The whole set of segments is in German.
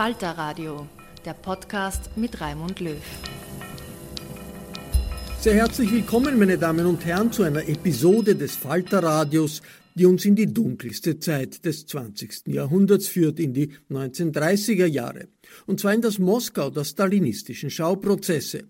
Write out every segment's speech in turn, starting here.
Falter Radio, der Podcast mit Raimund Löw. Sehr herzlich willkommen, meine Damen und Herren, zu einer Episode des Falter Radios, die uns in die dunkelste Zeit des 20. Jahrhunderts führt, in die 1930er Jahre. Und zwar in das Moskau der stalinistischen Schauprozesse.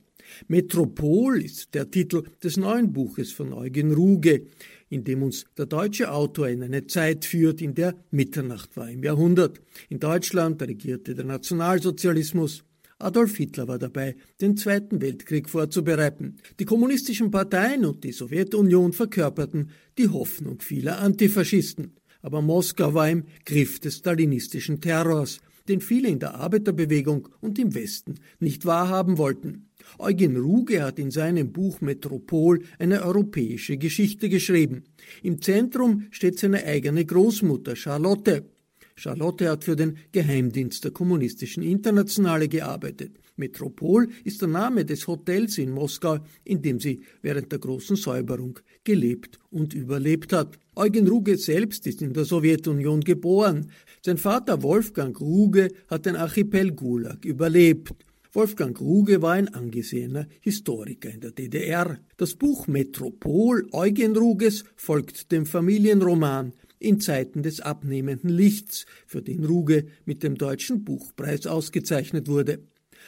Metropol ist der Titel des neuen Buches von Eugen Ruge, in dem uns der deutsche Autor in eine Zeit führt, in der Mitternacht war im Jahrhundert. In Deutschland regierte der Nationalsozialismus. Adolf Hitler war dabei, den Zweiten Weltkrieg vorzubereiten. Die kommunistischen Parteien und die Sowjetunion verkörperten die Hoffnung vieler Antifaschisten. Aber Moskau war im Griff des stalinistischen Terrors, den viele in der Arbeiterbewegung und im Westen nicht wahrhaben wollten. Eugen Ruge hat in seinem Buch Metropol eine europäische Geschichte geschrieben. Im Zentrum steht seine eigene Großmutter Charlotte. Charlotte hat für den Geheimdienst der kommunistischen Internationale gearbeitet. Metropol ist der Name des Hotels in Moskau, in dem sie während der großen Säuberung gelebt und überlebt hat. Eugen Ruge selbst ist in der Sowjetunion geboren. Sein Vater Wolfgang Ruge hat den Archipel Gulag überlebt. Wolfgang Ruge war ein angesehener Historiker in der DDR. Das Buch Metropol Eugen Ruges folgt dem Familienroman in Zeiten des abnehmenden Lichts, für den Ruge mit dem Deutschen Buchpreis ausgezeichnet wurde.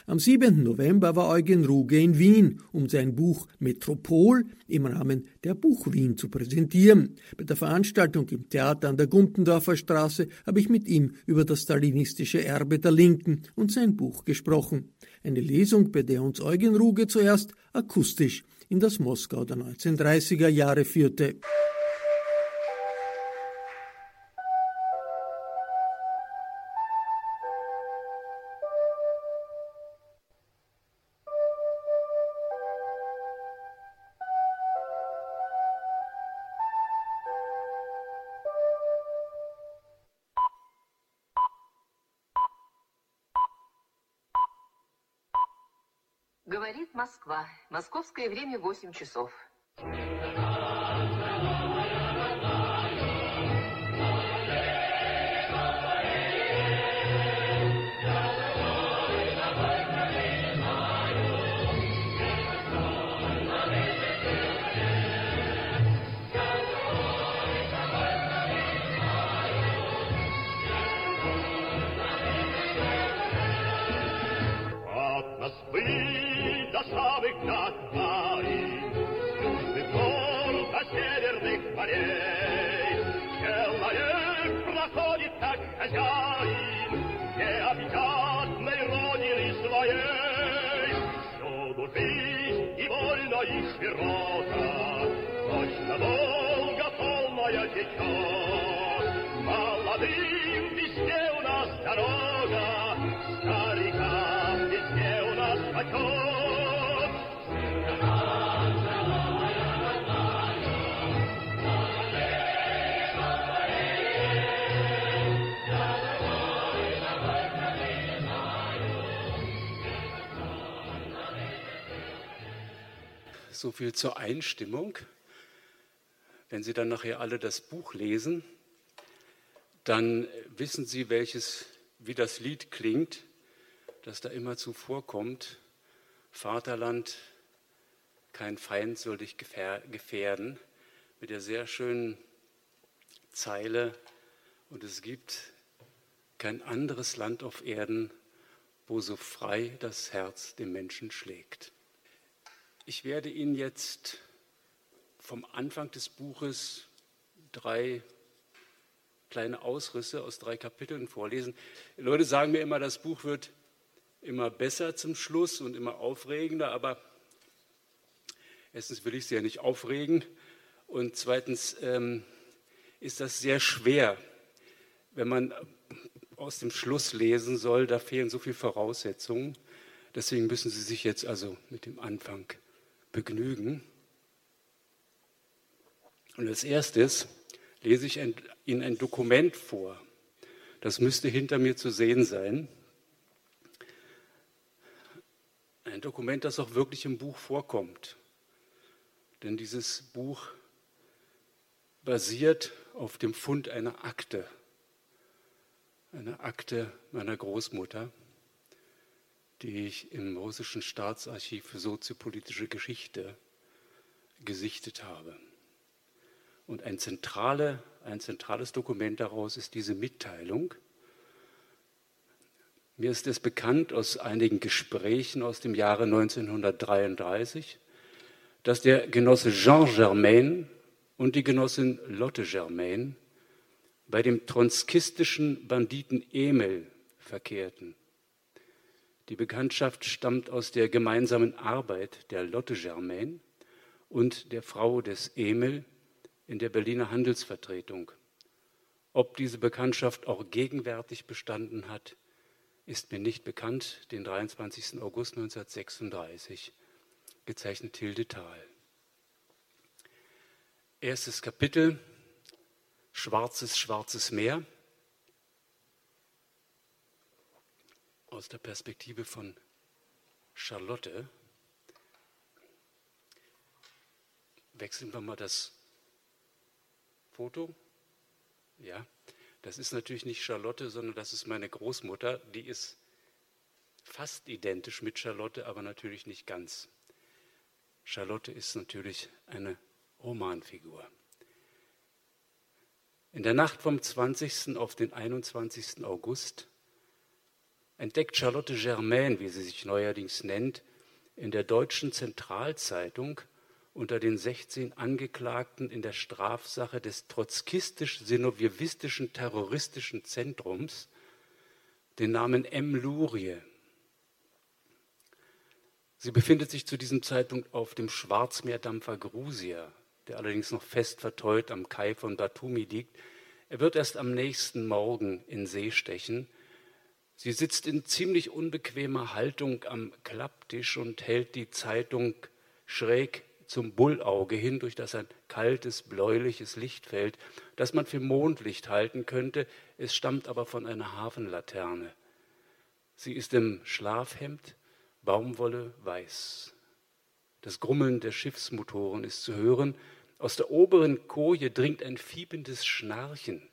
Am 7. November war Eugen Ruge in Wien, um sein Buch Metropol im Rahmen der Buch Wien zu präsentieren. Bei der Veranstaltung im Theater an der Gumpendorfer Straße habe ich mit ihm über das stalinistische Erbe der Linken und sein Buch gesprochen. Eine Lesung, bei der uns Eugen Ruge zuerst akustisch in das Moskau der 1930er Jahre führte. Москва. Московское время 8 часов. So viel zur Einstimmung. Wenn Sie dann nachher alle das Buch lesen, dann wissen Sie, welches, wie das Lied klingt, das da immer zuvorkommt. Vaterland, kein Feind soll dich gefährden, mit der sehr schönen Zeile, und es gibt kein anderes Land auf Erden, wo so frei das Herz dem Menschen schlägt. Ich werde Ihnen jetzt vom Anfang des Buches drei kleine Ausrisse aus drei Kapiteln vorlesen. Die Leute sagen mir immer, das Buch wird immer besser zum Schluss und immer aufregender, aber erstens will ich Sie ja nicht aufregen und zweitens ähm, ist das sehr schwer, wenn man aus dem Schluss lesen soll, da fehlen so viele Voraussetzungen. Deswegen müssen Sie sich jetzt also mit dem Anfang begnügen. Und als erstes lese ich Ihnen ein Dokument vor. Das müsste hinter mir zu sehen sein. Ein Dokument, das auch wirklich im Buch vorkommt. Denn dieses Buch basiert auf dem Fund einer Akte. Eine Akte meiner Großmutter die ich im russischen Staatsarchiv für soziopolitische Geschichte gesichtet habe. Und ein, zentrale, ein zentrales Dokument daraus ist diese Mitteilung. Mir ist es bekannt aus einigen Gesprächen aus dem Jahre 1933, dass der Genosse Jean Germain und die Genossin Lotte Germain bei dem tronskistischen Banditen Emil verkehrten. Die Bekanntschaft stammt aus der gemeinsamen Arbeit der Lotte Germain und der Frau des Emil in der Berliner Handelsvertretung. Ob diese Bekanntschaft auch gegenwärtig bestanden hat, ist mir nicht bekannt. Den 23. August 1936 gezeichnet Hilde Thal. Erstes Kapitel Schwarzes, schwarzes Meer. Aus der Perspektive von Charlotte. Wechseln wir mal das Foto. Ja, das ist natürlich nicht Charlotte, sondern das ist meine Großmutter. Die ist fast identisch mit Charlotte, aber natürlich nicht ganz. Charlotte ist natürlich eine Romanfigur. In der Nacht vom 20. auf den 21. August entdeckt Charlotte Germain, wie sie sich neuerdings nennt, in der deutschen Zentralzeitung unter den 16 Angeklagten in der Strafsache des trotzkistisch-sinowjewistischen terroristischen Zentrums den Namen M. Lurie. Sie befindet sich zu diesem Zeitpunkt auf dem Schwarzmeerdampfer Grusia, der allerdings noch fest verteut am Kai von Batumi liegt. Er wird erst am nächsten Morgen in See stechen – Sie sitzt in ziemlich unbequemer Haltung am Klapptisch und hält die Zeitung schräg zum Bullauge hin, durch das ein kaltes, bläuliches Licht fällt, das man für Mondlicht halten könnte. Es stammt aber von einer Hafenlaterne. Sie ist im Schlafhemd, Baumwolle weiß. Das Grummeln der Schiffsmotoren ist zu hören. Aus der oberen Koje dringt ein fiebendes Schnarchen.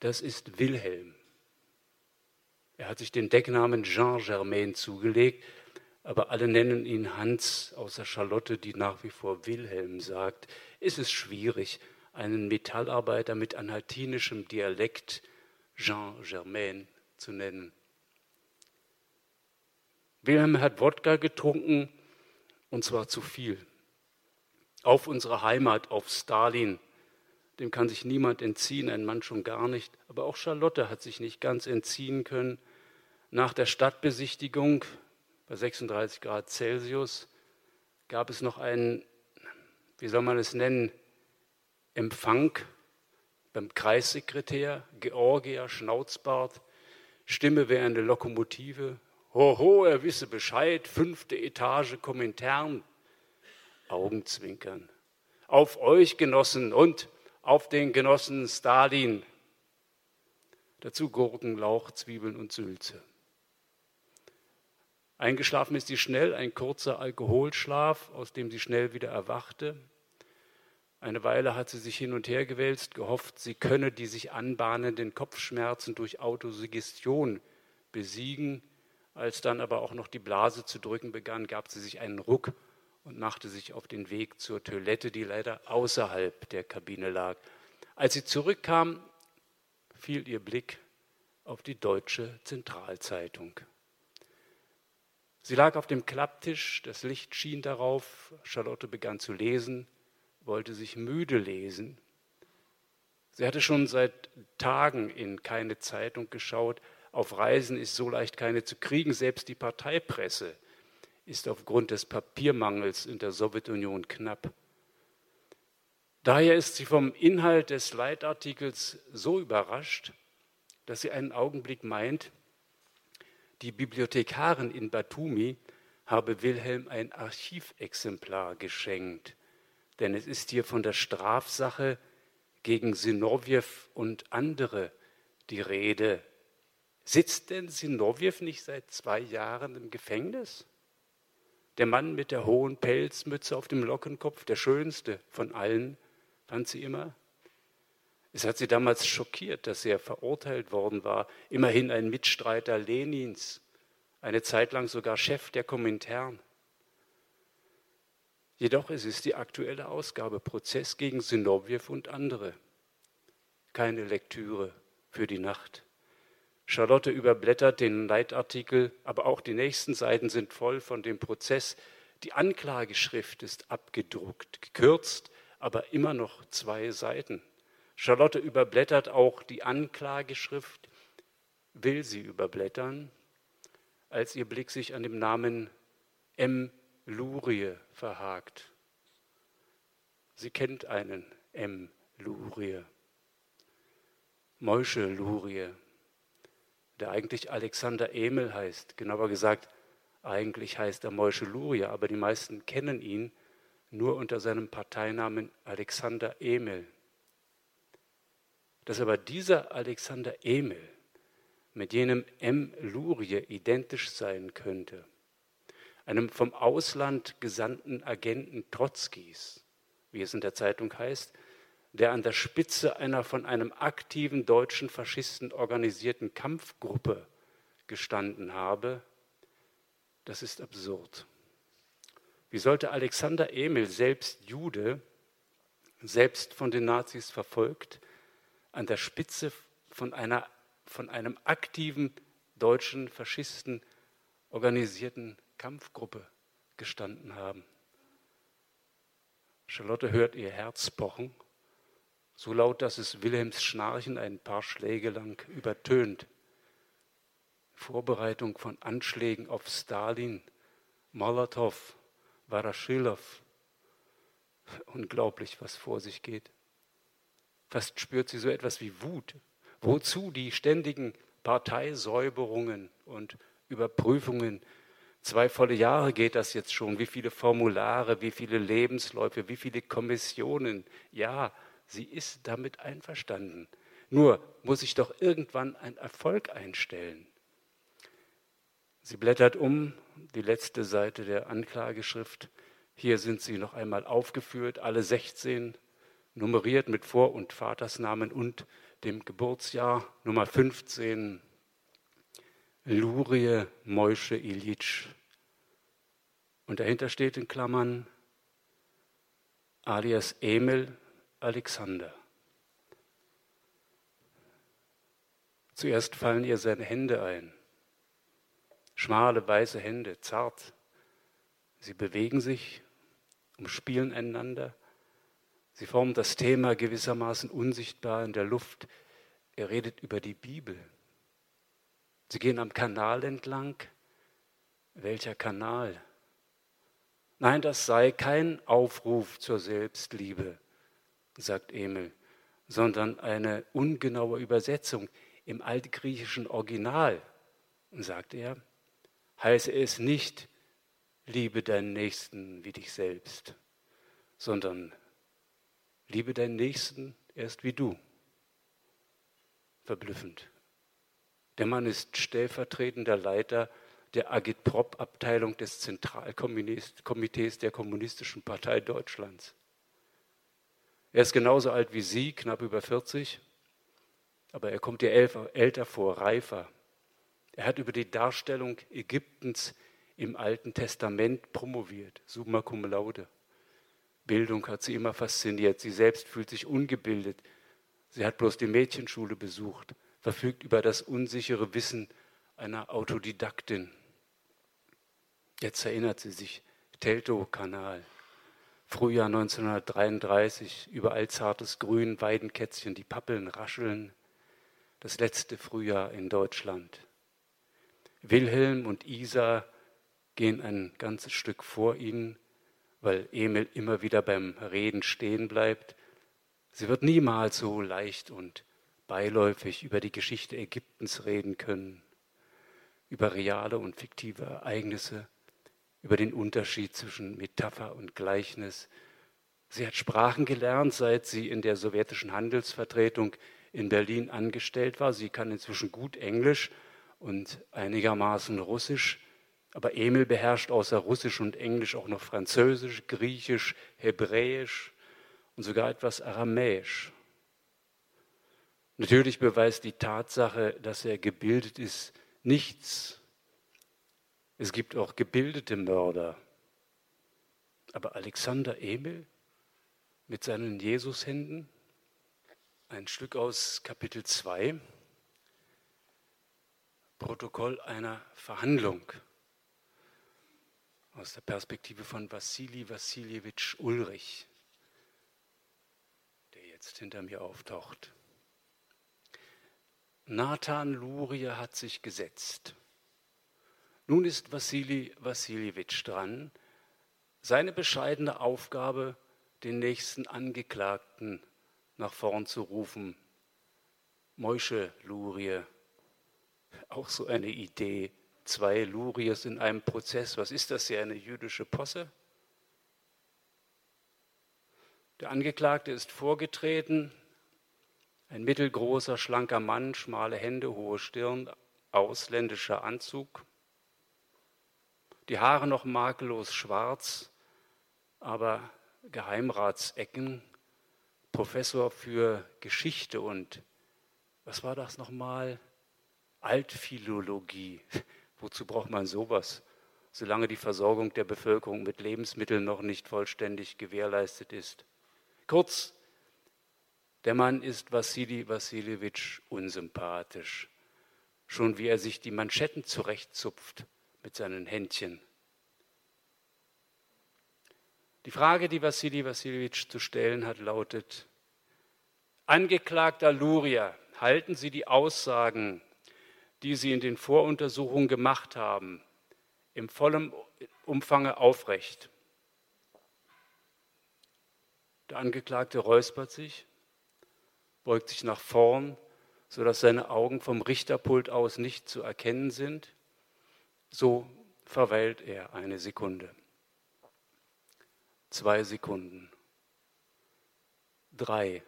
Das ist Wilhelm. Er hat sich den Decknamen Jean Germain zugelegt, aber alle nennen ihn Hans, außer Charlotte, die nach wie vor Wilhelm sagt. Ist es schwierig, einen Metallarbeiter mit anhaltinischem Dialekt Jean Germain zu nennen. Wilhelm hat Wodka getrunken, und zwar zu viel. Auf unsere Heimat, auf Stalin, dem kann sich niemand entziehen, ein Mann schon gar nicht. Aber auch Charlotte hat sich nicht ganz entziehen können. Nach der Stadtbesichtigung bei 36 Grad Celsius gab es noch einen, wie soll man es nennen, Empfang beim Kreissekretär, Georgier, Schnauzbart, Stimme wie eine Lokomotive, Hoho, er wisse Bescheid, fünfte Etage Komintern. Augenzwinkern. Auf euch, Genossen, und auf den Genossen Stalin. Dazu Gurken, Lauch, Zwiebeln und Sülze. Eingeschlafen ist sie schnell, ein kurzer Alkoholschlaf, aus dem sie schnell wieder erwachte. Eine Weile hat sie sich hin und her gewälzt, gehofft, sie könne die sich anbahnenden Kopfschmerzen durch Autosuggestion besiegen. Als dann aber auch noch die Blase zu drücken begann, gab sie sich einen Ruck und machte sich auf den Weg zur Toilette, die leider außerhalb der Kabine lag. Als sie zurückkam, fiel ihr Blick auf die Deutsche Zentralzeitung. Sie lag auf dem Klapptisch, das Licht schien darauf, Charlotte begann zu lesen, wollte sich müde lesen. Sie hatte schon seit Tagen in keine Zeitung geschaut, auf Reisen ist so leicht keine zu kriegen, selbst die Parteipresse ist aufgrund des Papiermangels in der Sowjetunion knapp. Daher ist sie vom Inhalt des Leitartikels so überrascht, dass sie einen Augenblick meint, die Bibliothekarin in Batumi habe Wilhelm ein Archivexemplar geschenkt, denn es ist hier von der Strafsache gegen Sinowjew und andere die Rede. Sitzt denn Sinowjew nicht seit zwei Jahren im Gefängnis? Der Mann mit der hohen Pelzmütze auf dem Lockenkopf, der schönste von allen, fand sie immer. Es hat sie damals schockiert, dass er verurteilt worden war, immerhin ein Mitstreiter Lenins, eine Zeit lang sogar Chef der Komintern. Jedoch es ist die aktuelle Ausgabe Prozess gegen Sinowjew und andere. Keine Lektüre für die Nacht. Charlotte überblättert den Leitartikel, aber auch die nächsten Seiten sind voll von dem Prozess. Die Anklageschrift ist abgedruckt, gekürzt, aber immer noch zwei Seiten. Charlotte überblättert auch die Anklageschrift, will sie überblättern, als ihr Blick sich an dem Namen M. Lurie verhakt. Sie kennt einen M. Lurie. Moische Lurie, der eigentlich Alexander Emel heißt. Genauer gesagt, eigentlich heißt er Moische Lurie, aber die meisten kennen ihn nur unter seinem Parteinamen Alexander Emel dass aber dieser Alexander Emil mit jenem M. Lurie identisch sein könnte, einem vom Ausland gesandten Agenten Trotzkis, wie es in der Zeitung heißt, der an der Spitze einer von einem aktiven deutschen Faschisten organisierten Kampfgruppe gestanden habe, das ist absurd. Wie sollte Alexander Emil, selbst Jude, selbst von den Nazis verfolgt, an der Spitze von, einer, von einem aktiven deutschen Faschisten organisierten Kampfgruppe gestanden haben. Charlotte hört ihr Herz pochen, so laut, dass es Wilhelms Schnarchen ein paar Schläge lang übertönt. Vorbereitung von Anschlägen auf Stalin, Molotow, Varaschilov. Unglaublich, was vor sich geht. Fast spürt sie so etwas wie Wut. Wozu die ständigen Parteisäuberungen und Überprüfungen? Zwei volle Jahre geht das jetzt schon. Wie viele Formulare, wie viele Lebensläufe, wie viele Kommissionen. Ja, sie ist damit einverstanden. Nur muss sich doch irgendwann ein Erfolg einstellen. Sie blättert um, die letzte Seite der Anklageschrift. Hier sind sie noch einmal aufgeführt, alle 16 nummeriert mit Vor- und Vatersnamen und dem Geburtsjahr Nummer 15, Lurie Moische Ilitsch. Und dahinter steht in Klammern alias Emil Alexander. Zuerst fallen ihr seine Hände ein. Schmale, weiße Hände, zart. Sie bewegen sich, umspielen einander Sie formen das Thema gewissermaßen unsichtbar in der Luft. Er redet über die Bibel. Sie gehen am Kanal entlang. Welcher Kanal? Nein, das sei kein Aufruf zur Selbstliebe, sagt Emil, sondern eine ungenaue Übersetzung im altgriechischen Original, sagt er, heiße es nicht, liebe deinen Nächsten wie dich selbst, sondern liebe deinen Nächsten erst wie du. Verblüffend. Der Mann ist stellvertretender Leiter der Agitprop-Abteilung des Zentralkomitees der Kommunistischen Partei Deutschlands. Er ist genauso alt wie Sie, knapp über 40, aber er kommt ihr älter vor, reifer. Er hat über die Darstellung Ägyptens im Alten Testament promoviert, summa cum laude. Bildung hat sie immer fasziniert. Sie selbst fühlt sich ungebildet. Sie hat bloß die Mädchenschule besucht, verfügt über das unsichere Wissen einer Autodidaktin. Jetzt erinnert sie sich, Teltow-Kanal, Frühjahr 1933, überall zartes Grün, Weidenkätzchen, die Pappeln rascheln. Das letzte Frühjahr in Deutschland. Wilhelm und Isa gehen ein ganzes Stück vor ihnen, weil Emil immer wieder beim Reden stehen bleibt. Sie wird niemals so leicht und beiläufig über die Geschichte Ägyptens reden können, über reale und fiktive Ereignisse, über den Unterschied zwischen Metapher und Gleichnis. Sie hat Sprachen gelernt, seit sie in der sowjetischen Handelsvertretung in Berlin angestellt war. Sie kann inzwischen gut Englisch und einigermaßen Russisch. Aber Emil beherrscht außer Russisch und Englisch auch noch Französisch, Griechisch, Hebräisch und sogar etwas Aramäisch. Natürlich beweist die Tatsache, dass er gebildet ist, nichts. Es gibt auch gebildete Mörder. Aber Alexander Emil mit seinen Jesushänden, ein Stück aus Kapitel 2, Protokoll einer Verhandlung aus der Perspektive von Wassili Wassiljewitsch Ulrich, der jetzt hinter mir auftaucht. Nathan Lurie hat sich gesetzt. Nun ist Wassili Wassiljewitsch dran, seine bescheidene Aufgabe, den nächsten Angeklagten nach vorn zu rufen. Moische Lurie, auch so eine Idee, zwei Luries in einem Prozess. Was ist das hier, eine jüdische Posse? Der Angeklagte ist vorgetreten, ein mittelgroßer, schlanker Mann, schmale Hände, hohe Stirn, ausländischer Anzug, die Haare noch makellos schwarz, aber Geheimratsecken, Professor für Geschichte und was war das nochmal? Altphilologie. Wozu braucht man sowas, solange die Versorgung der Bevölkerung mit Lebensmitteln noch nicht vollständig gewährleistet ist? Kurz, der Mann ist Wassili Wassiljewitsch unsympathisch, schon wie er sich die Manschetten zurechtzupft mit seinen Händchen. Die Frage, die Wassili Wassiljewitsch zu stellen hat, lautet, Angeklagter Luria, halten Sie die Aussagen die sie in den Voruntersuchungen gemacht haben, im vollen Umfange aufrecht. Der Angeklagte räuspert sich, beugt sich nach vorn, sodass seine Augen vom Richterpult aus nicht zu erkennen sind. So verweilt er eine Sekunde, zwei Sekunden, drei,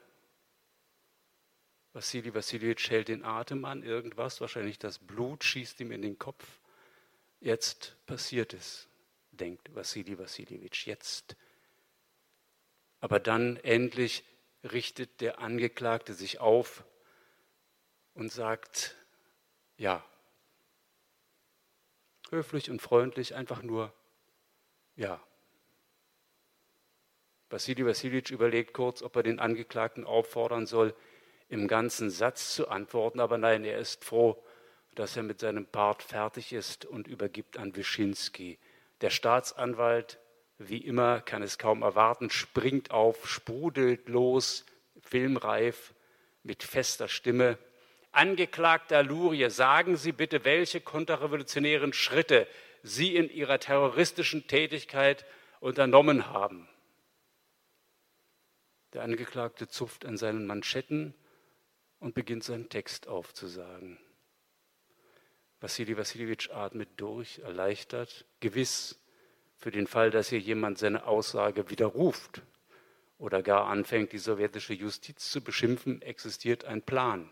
Wassili Wassiljewitsch hält den Atem an, irgendwas, wahrscheinlich das Blut schießt ihm in den Kopf. Jetzt passiert es, denkt Wassili Wassiljewitsch, jetzt. Aber dann endlich richtet der Angeklagte sich auf und sagt, ja, höflich und freundlich, einfach nur, ja. Wassili Wassiljewitsch überlegt kurz, ob er den Angeklagten auffordern soll, im ganzen Satz zu antworten, aber nein, er ist froh, dass er mit seinem Part fertig ist und übergibt an Wyszynski. Der Staatsanwalt, wie immer, kann es kaum erwarten, springt auf, sprudelt los, filmreif, mit fester Stimme. Angeklagter Lurie, sagen Sie bitte, welche konterrevolutionären Schritte Sie in Ihrer terroristischen Tätigkeit unternommen haben. Der Angeklagte zupft an seinen Manschetten und beginnt seinen Text aufzusagen. Wassili Wassiljewitsch atmet durch, erleichtert, gewiss für den Fall, dass hier jemand seine Aussage widerruft oder gar anfängt, die sowjetische Justiz zu beschimpfen, existiert ein Plan.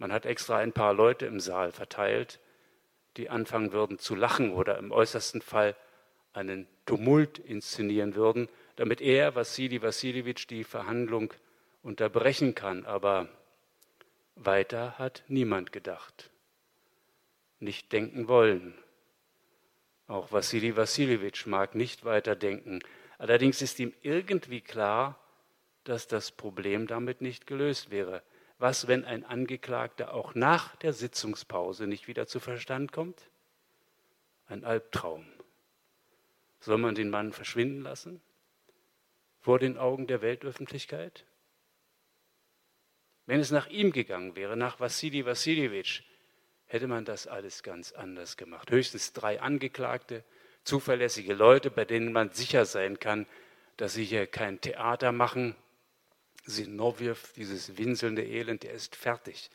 Man hat extra ein paar Leute im Saal verteilt, die anfangen würden zu lachen oder im äußersten Fall einen Tumult inszenieren würden, damit er, Wassili Wassiljewitsch, die Verhandlung unterbrechen kann. Aber weiter hat niemand gedacht, nicht denken wollen. Auch Wassili Wassiljewitsch mag nicht weiter denken. Allerdings ist ihm irgendwie klar, dass das Problem damit nicht gelöst wäre. Was, wenn ein Angeklagter auch nach der Sitzungspause nicht wieder zu Verstand kommt? Ein Albtraum. Soll man den Mann verschwinden lassen? Vor den Augen der Weltöffentlichkeit? Wenn es nach ihm gegangen wäre, nach Wassili Wassiljewitsch, hätte man das alles ganz anders gemacht. Höchstens drei Angeklagte, zuverlässige Leute, bei denen man sicher sein kann, dass sie hier kein Theater machen. Sinowjew, dieses winselnde Elend, der ist fertig.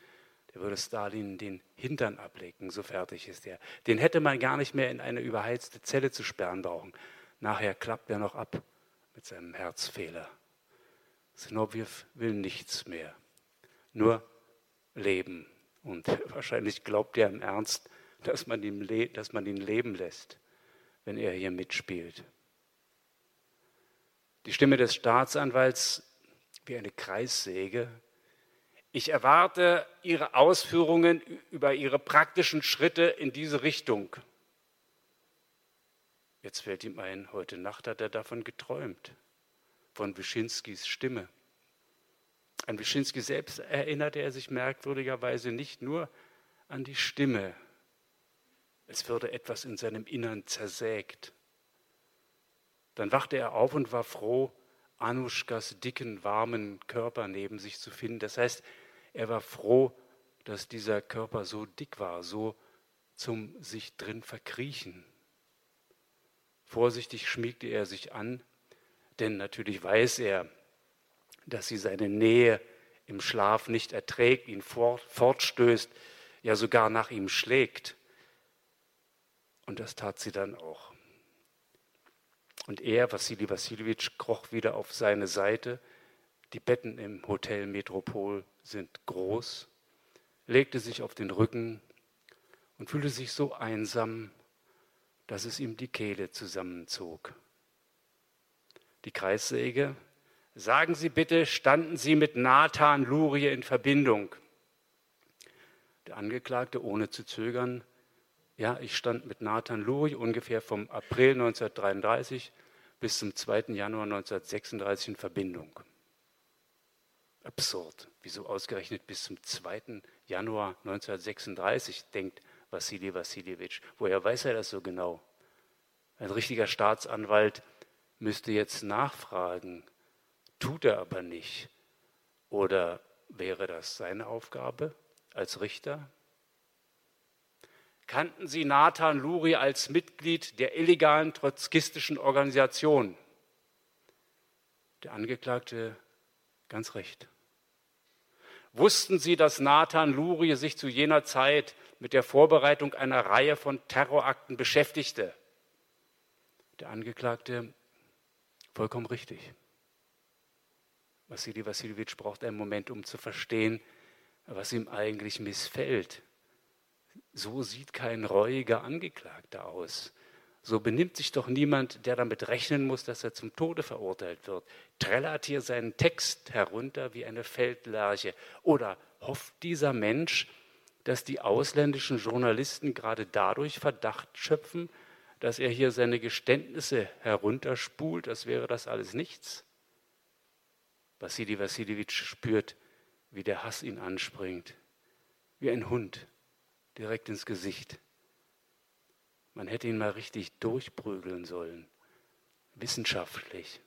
Der würde Stalin den Hintern ablecken, so fertig ist er. Den hätte man gar nicht mehr in eine überheizte Zelle zu sperren brauchen. Nachher klappt er noch ab mit seinem Herzfehler. Sinowjew will nichts mehr nur leben. Und wahrscheinlich glaubt er im Ernst, dass man, ihn dass man ihn leben lässt, wenn er hier mitspielt. Die Stimme des Staatsanwalts wie eine Kreissäge. Ich erwarte Ihre Ausführungen über Ihre praktischen Schritte in diese Richtung. Jetzt fällt ihm ein, heute Nacht hat er davon geträumt, von Wyszynskis Stimme. An Wyszynski selbst erinnerte er sich merkwürdigerweise nicht nur an die Stimme. Es würde etwas in seinem Innern zersägt. Dann wachte er auf und war froh, Anuschkas dicken, warmen Körper neben sich zu finden. Das heißt, er war froh, dass dieser Körper so dick war, so zum sich drin verkriechen. Vorsichtig schmiegte er sich an, denn natürlich weiß er, dass sie seine Nähe im Schlaf nicht erträgt, ihn fort, fortstößt, ja sogar nach ihm schlägt. Und das tat sie dann auch. Und er, Wassili Wassiljewitsch, kroch wieder auf seine Seite. Die Betten im Hotel Metropol sind groß, legte sich auf den Rücken und fühlte sich so einsam, dass es ihm die Kehle zusammenzog. Die Kreissäge Sagen Sie bitte, standen Sie mit Nathan Lurie in Verbindung? Der Angeklagte, ohne zu zögern, ja, ich stand mit Nathan Lurie ungefähr vom April 1933 bis zum 2. Januar 1936 in Verbindung. Absurd. Wieso ausgerechnet bis zum 2. Januar 1936, denkt Wassili Wassiljewitsch. Woher weiß er das so genau? Ein richtiger Staatsanwalt müsste jetzt nachfragen, tut er aber nicht. Oder wäre das seine Aufgabe als Richter? Kannten Sie Nathan Luri als Mitglied der illegalen trotzkistischen Organisation? Der Angeklagte ganz recht. Wussten Sie, dass Nathan Luri sich zu jener Zeit mit der Vorbereitung einer Reihe von Terrorakten beschäftigte? Der Angeklagte vollkommen richtig. Wassili Wassiljewitsch braucht einen Moment, um zu verstehen, was ihm eigentlich missfällt. So sieht kein reuiger Angeklagter aus. So benimmt sich doch niemand, der damit rechnen muss, dass er zum Tode verurteilt wird. Trällert hier seinen Text herunter wie eine Feldlerche. Oder hofft dieser Mensch, dass die ausländischen Journalisten gerade dadurch Verdacht schöpfen, dass er hier seine Geständnisse herunterspult, als wäre das alles nichts? Wassili Wassiljewitsch spürt, wie der Hass ihn anspringt, wie ein Hund direkt ins Gesicht. Man hätte ihn mal richtig durchprügeln sollen, wissenschaftlich.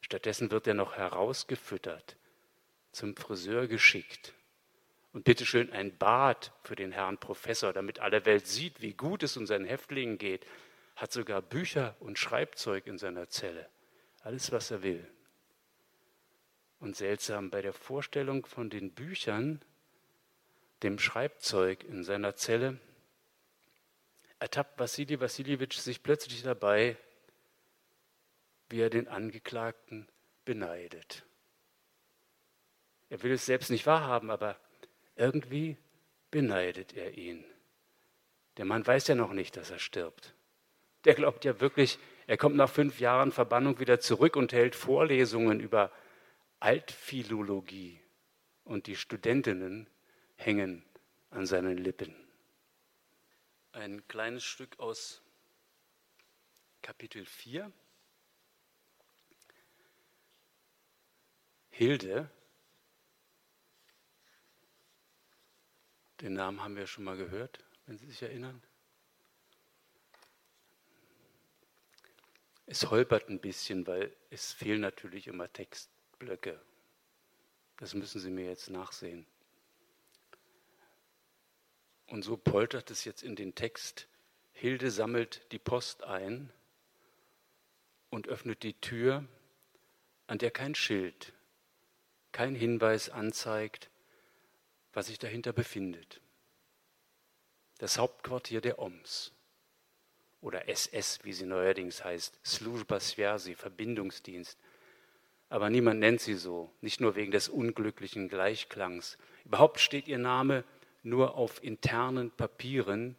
Stattdessen wird er noch herausgefüttert, zum Friseur geschickt und bitteschön ein Bad für den Herrn Professor, damit alle Welt sieht, wie gut es unseren Häftlingen geht, hat sogar Bücher und Schreibzeug in seiner Zelle. Alles, was er will. Und seltsam, bei der Vorstellung von den Büchern dem Schreibzeug in seiner Zelle, ertappt Wassili Wassiljewitsch sich plötzlich dabei, wie er den Angeklagten beneidet. Er will es selbst nicht wahrhaben, aber irgendwie beneidet er ihn. Der Mann weiß ja noch nicht, dass er stirbt. Der glaubt ja wirklich, er kommt nach fünf Jahren Verbannung wieder zurück und hält Vorlesungen über Altphilologie. Und die Studentinnen hängen an seinen Lippen. Ein kleines Stück aus Kapitel 4. Hilde, den Namen haben wir schon mal gehört, wenn Sie sich erinnern. Es holpert ein bisschen, weil es fehlen natürlich immer Textblöcke. Das müssen Sie mir jetzt nachsehen. Und so poltert es jetzt in den Text. Hilde sammelt die Post ein und öffnet die Tür, an der kein Schild kein Hinweis anzeigt, was sich dahinter befindet. Das Hauptquartier der OMS oder SS, wie sie neuerdings heißt, Slujba Sviasi, Verbindungsdienst. Aber niemand nennt sie so, nicht nur wegen des unglücklichen Gleichklangs. Überhaupt steht ihr Name nur auf internen Papieren,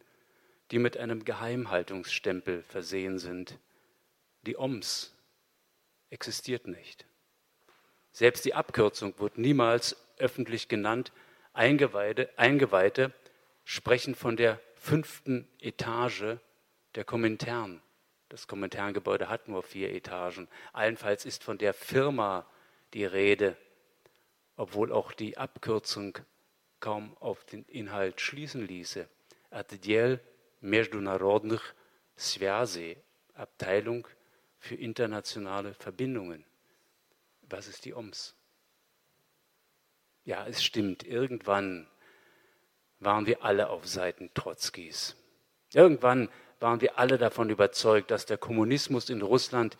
die mit einem Geheimhaltungsstempel versehen sind. Die OMS existiert nicht. Selbst die Abkürzung wird niemals öffentlich genannt. Eingeweihte, Eingeweihte sprechen von der fünften Etage der Komintern. Das Kominterngebäude hat nur vier Etagen. Allenfalls ist von der Firma die Rede, obwohl auch die Abkürzung kaum auf den Inhalt schließen ließe. Atdel Международных Связей, Abteilung für internationale Verbindungen. Was ist die OMS? Ja, es stimmt, irgendwann waren wir alle auf Seiten Trotzkis. Irgendwann waren wir alle davon überzeugt, dass der Kommunismus in Russland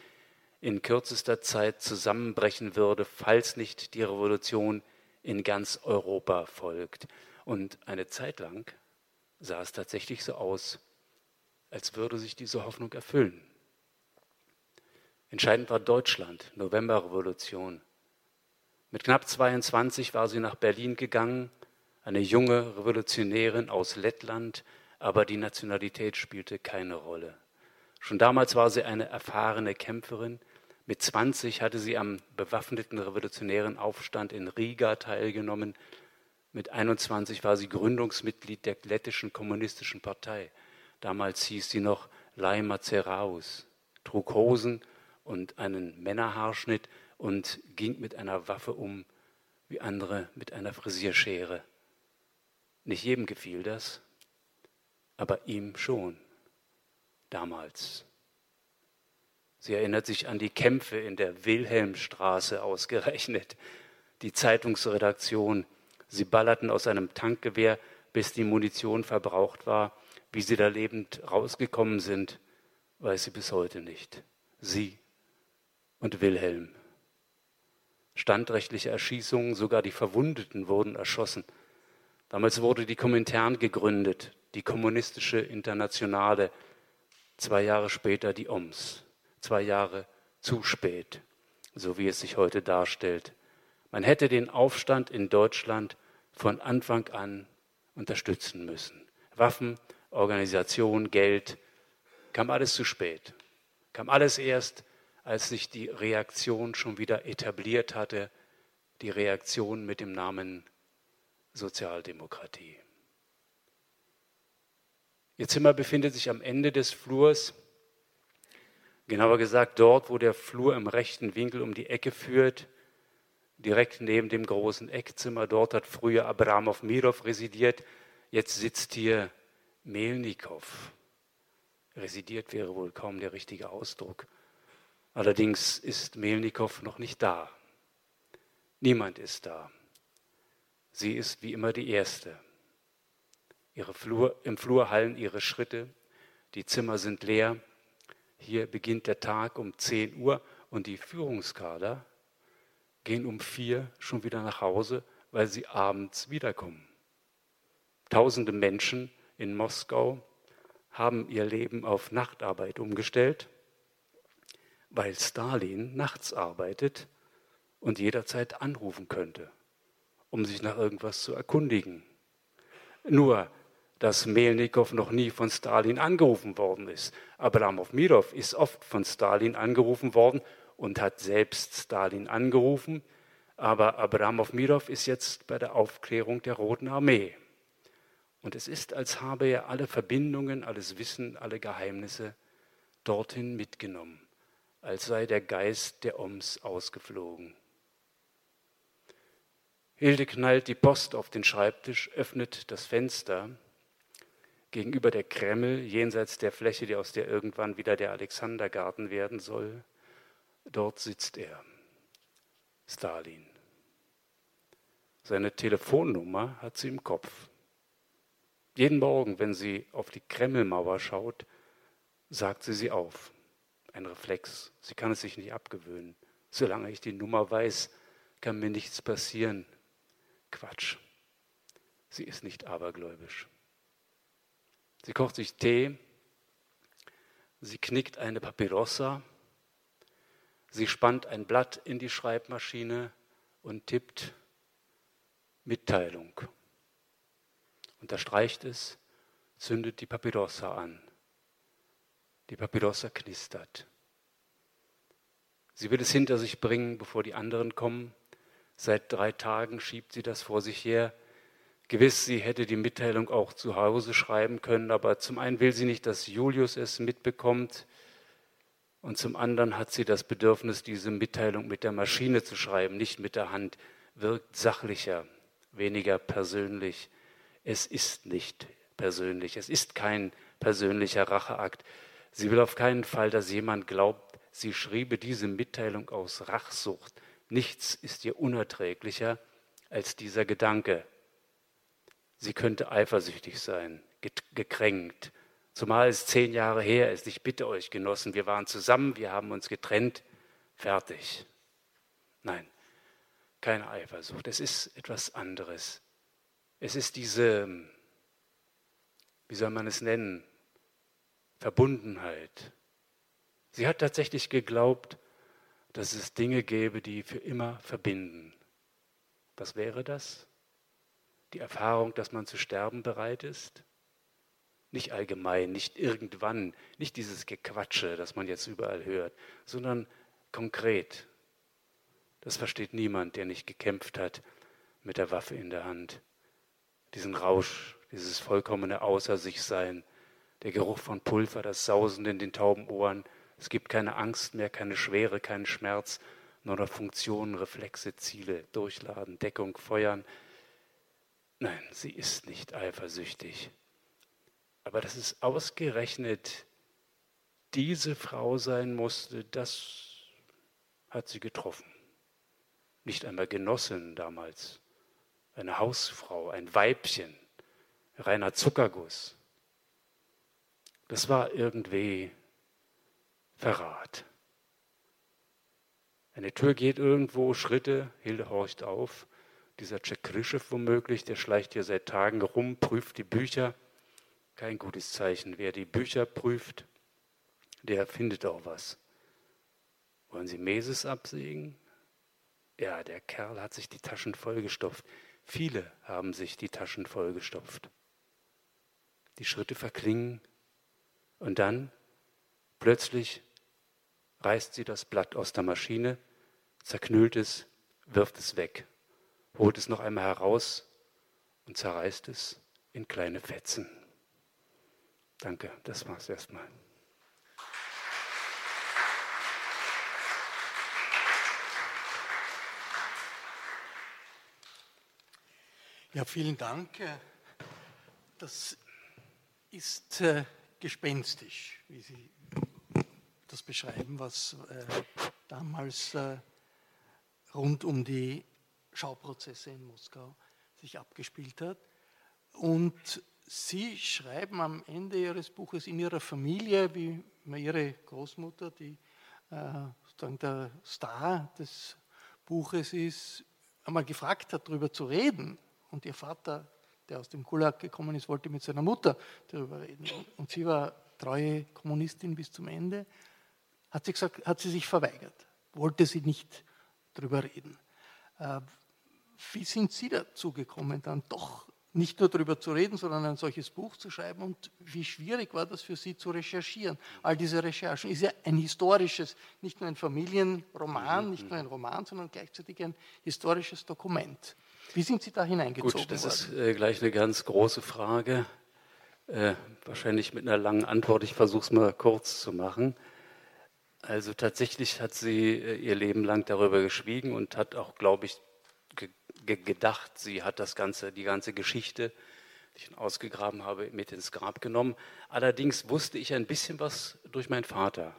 in kürzester Zeit zusammenbrechen würde, falls nicht die Revolution in ganz Europa folgt. Und eine Zeit lang sah es tatsächlich so aus, als würde sich diese Hoffnung erfüllen. Entscheidend war Deutschland, Novemberrevolution. Mit knapp 22 war sie nach Berlin gegangen, eine junge Revolutionärin aus Lettland, aber die Nationalität spielte keine Rolle. Schon damals war sie eine erfahrene Kämpferin. Mit 20 hatte sie am bewaffneten revolutionären Aufstand in Riga teilgenommen. Mit 21 war sie Gründungsmitglied der lettischen kommunistischen Partei. Damals hieß sie noch Laima Zeraus, trug Hosen und einen Männerhaarschnitt und ging mit einer Waffe um, wie andere mit einer Frisierschere. Nicht jedem gefiel das, aber ihm schon damals. Sie erinnert sich an die Kämpfe in der Wilhelmstraße ausgerechnet, die Zeitungsredaktion. Sie ballerten aus einem Tankgewehr, bis die Munition verbraucht war. Wie sie da lebend rausgekommen sind, weiß sie bis heute nicht. Sie und Wilhelm. Standrechtliche Erschießungen, sogar die Verwundeten wurden erschossen. Damals wurde die Komintern gegründet, die Kommunistische Internationale, zwei Jahre später die OMS, zwei Jahre zu spät, so wie es sich heute darstellt. Man hätte den Aufstand in Deutschland von Anfang an unterstützen müssen. Waffen, Organisation, Geld, kam alles zu spät. Kam alles erst als sich die Reaktion schon wieder etabliert hatte, die Reaktion mit dem Namen Sozialdemokratie. Ihr Zimmer befindet sich am Ende des Flurs, genauer gesagt dort, wo der Flur im rechten Winkel um die Ecke führt, direkt neben dem großen Eckzimmer. Dort hat früher Abramov Mirov residiert, jetzt sitzt hier Melnikow. Residiert wäre wohl kaum der richtige Ausdruck. Allerdings ist Melnikow noch nicht da. Niemand ist da. Sie ist wie immer die Erste. Flur, Im Flur hallen ihre Schritte, die Zimmer sind leer. Hier beginnt der Tag um 10 Uhr und die Führungskader gehen um vier schon wieder nach Hause, weil sie abends wiederkommen. Tausende Menschen in Moskau haben ihr Leben auf Nachtarbeit umgestellt, weil Stalin nachts arbeitet und jederzeit anrufen könnte, um sich nach irgendwas zu erkundigen. Nur, dass Melnikow noch nie von Stalin angerufen worden ist. Abramov Mirov ist oft von Stalin angerufen worden und hat selbst Stalin angerufen, aber Abramov Mirov ist jetzt bei der Aufklärung der Roten Armee. Und es ist, als habe er alle Verbindungen, alles Wissen, alle Geheimnisse dorthin mitgenommen, als sei der Geist der Oms ausgeflogen. Hilde knallt die Post auf den Schreibtisch, öffnet das Fenster. Gegenüber der Kreml, jenseits der Fläche, die aus der irgendwann wieder der Alexandergarten werden soll, dort sitzt er, Stalin. Seine Telefonnummer hat sie im Kopf. Jeden Morgen, wenn sie auf die Kremlmauer schaut, sagt sie sie auf. Ein Reflex. Sie kann es sich nicht abgewöhnen. Solange ich die Nummer weiß, kann mir nichts passieren. Quatsch. Sie ist nicht abergläubisch. Sie kocht sich Tee, sie knickt eine Papyrossa, sie spannt ein Blatt in die Schreibmaschine und tippt Mitteilung unterstreicht es, zündet die Papyrossa an. Die Papyrossa knistert. Sie will es hinter sich bringen, bevor die anderen kommen. Seit drei Tagen schiebt sie das vor sich her. Gewiss, sie hätte die Mitteilung auch zu Hause schreiben können, aber zum einen will sie nicht, dass Julius es mitbekommt, und zum anderen hat sie das Bedürfnis, diese Mitteilung mit der Maschine zu schreiben, nicht mit der Hand, wirkt sachlicher, weniger persönlich. Es ist nicht persönlich. Es ist kein persönlicher Racheakt. Sie will auf keinen Fall, dass jemand glaubt, sie schriebe diese Mitteilung aus Rachsucht. Nichts ist ihr unerträglicher als dieser Gedanke. Sie könnte eifersüchtig sein, gekränkt, zumal es zehn Jahre her ist. Ich bitte euch, Genossen, wir waren zusammen, wir haben uns getrennt, fertig. Nein, keine Eifersucht, es ist etwas anderes. Es ist diese, wie soll man es nennen, Verbundenheit. Sie hat tatsächlich geglaubt, dass es Dinge gäbe, die für immer verbinden. Was wäre das? Die Erfahrung, dass man zu sterben bereit ist? Nicht allgemein, nicht irgendwann, nicht dieses Gequatsche, das man jetzt überall hört, sondern konkret. Das versteht niemand, der nicht gekämpft hat mit der Waffe in der Hand diesen Rausch, dieses vollkommene Außer sich sein, der Geruch von Pulver, das Sausen in den tauben Ohren. Es gibt keine Angst mehr, keine Schwere, keinen Schmerz, nur noch Funktionen, Reflexe, Ziele, Durchladen, Deckung, Feuern. Nein, sie ist nicht eifersüchtig. Aber dass es ausgerechnet diese Frau sein musste, das hat sie getroffen. Nicht einmal Genossin damals eine Hausfrau, ein Weibchen, reiner Zuckerguss. Das war irgendwie Verrat. Eine Tür geht irgendwo, Schritte, Hilde horcht auf. Dieser Tschekrischew womöglich, der schleicht hier seit Tagen rum, prüft die Bücher. Kein gutes Zeichen. Wer die Bücher prüft, der findet auch was. Wollen Sie Meses absägen? Ja, der Kerl hat sich die Taschen vollgestopft. Viele haben sich die Taschen vollgestopft. Die Schritte verklingen und dann plötzlich reißt sie das Blatt aus der Maschine, zerknüllt es, wirft es weg, holt es noch einmal heraus und zerreißt es in kleine Fetzen. Danke, das war's erstmal. Ja, vielen Dank. Das ist äh, gespenstisch, wie Sie das beschreiben, was äh, damals äh, rund um die Schauprozesse in Moskau sich abgespielt hat. Und Sie schreiben am Ende Ihres Buches in Ihrer Familie, wie Ihre Großmutter, die äh, sozusagen der Star des Buches ist, einmal gefragt hat, darüber zu reden, und ihr Vater der aus dem Gulag gekommen ist, wollte mit seiner Mutter darüber reden. Und sie war treue Kommunistin bis zum Ende, hat sie, gesagt, hat sie sich verweigert, wollte sie nicht darüber reden. Äh, wie sind Sie dazu gekommen, dann doch nicht nur darüber zu reden, sondern ein solches Buch zu schreiben? Und wie schwierig war das für Sie zu recherchieren? All diese Recherchen ist ja ein historisches, nicht nur ein Familienroman, nicht nur ein Roman, sondern gleichzeitig ein historisches Dokument. Wie sind Sie da hineingezogen Gut, das worden? ist äh, gleich eine ganz große Frage. Äh, wahrscheinlich mit einer langen Antwort. Ich versuche es mal kurz zu machen. Also tatsächlich hat sie äh, ihr Leben lang darüber geschwiegen und hat auch, glaube ich, ge gedacht, sie hat das ganze, die ganze Geschichte, die ich ausgegraben habe, mit ins Grab genommen. Allerdings wusste ich ein bisschen was durch meinen Vater.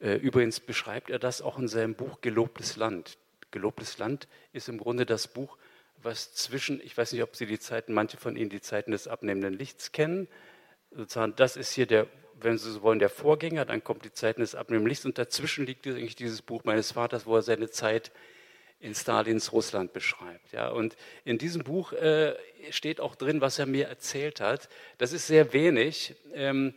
Äh, übrigens beschreibt er das auch in seinem Buch Gelobtes Land. Gelobtes Land ist im Grunde das Buch, was zwischen, ich weiß nicht, ob Sie die Zeiten, manche von Ihnen die Zeiten des abnehmenden Lichts kennen. Sozusagen, das ist hier der, wenn Sie so wollen, der Vorgänger, dann kommt die Zeiten des abnehmenden Lichts und dazwischen liegt eigentlich dieses Buch meines Vaters, wo er seine Zeit in Stalins Russland beschreibt. Ja, und in diesem Buch äh, steht auch drin, was er mir erzählt hat. Das ist sehr wenig. Ähm,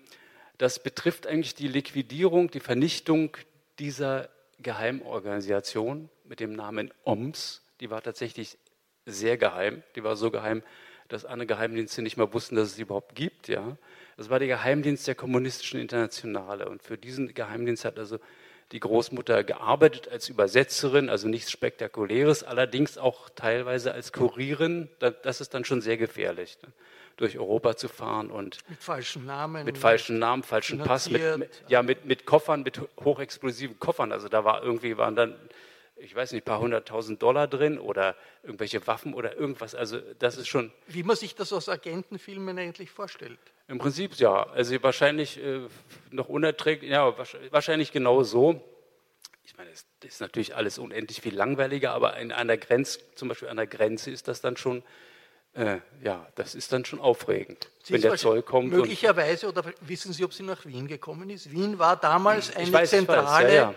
das betrifft eigentlich die Liquidierung, die Vernichtung dieser Geheimorganisation mit dem Namen OMS. Die war tatsächlich sehr geheim. Die war so geheim, dass andere Geheimdienste nicht mal wussten, dass es sie überhaupt gibt. Ja. Das war der Geheimdienst der Kommunistischen Internationale. Und für diesen Geheimdienst hat also die Großmutter gearbeitet als Übersetzerin, also nichts Spektakuläres, allerdings auch teilweise als Kurierin. Das ist dann schon sehr gefährlich, ne? durch Europa zu fahren und mit falschen Namen, mit falschen Namen, falschen Pass, mit, mit, ja mit, mit Koffern, mit hochexplosiven Koffern. Also da war irgendwie waren dann ich weiß nicht, ein paar hunderttausend Dollar drin oder irgendwelche Waffen oder irgendwas. Also das ist schon. Wie man sich das aus Agentenfilmen eigentlich vorstellt. Im Prinzip ja. Also wahrscheinlich äh, noch unerträglich, ja, wahrscheinlich genau so. Ich meine, es ist natürlich alles unendlich viel langweiliger, aber an einer Grenze, zum Beispiel an der Grenze ist das dann schon, äh, ja, das ist dann schon aufregend, Sie wenn der Zoll kommt. Möglicherweise, oder wissen Sie, ob sie nach Wien gekommen ist? Wien war damals eine weiß, zentrale weiß, ja, ja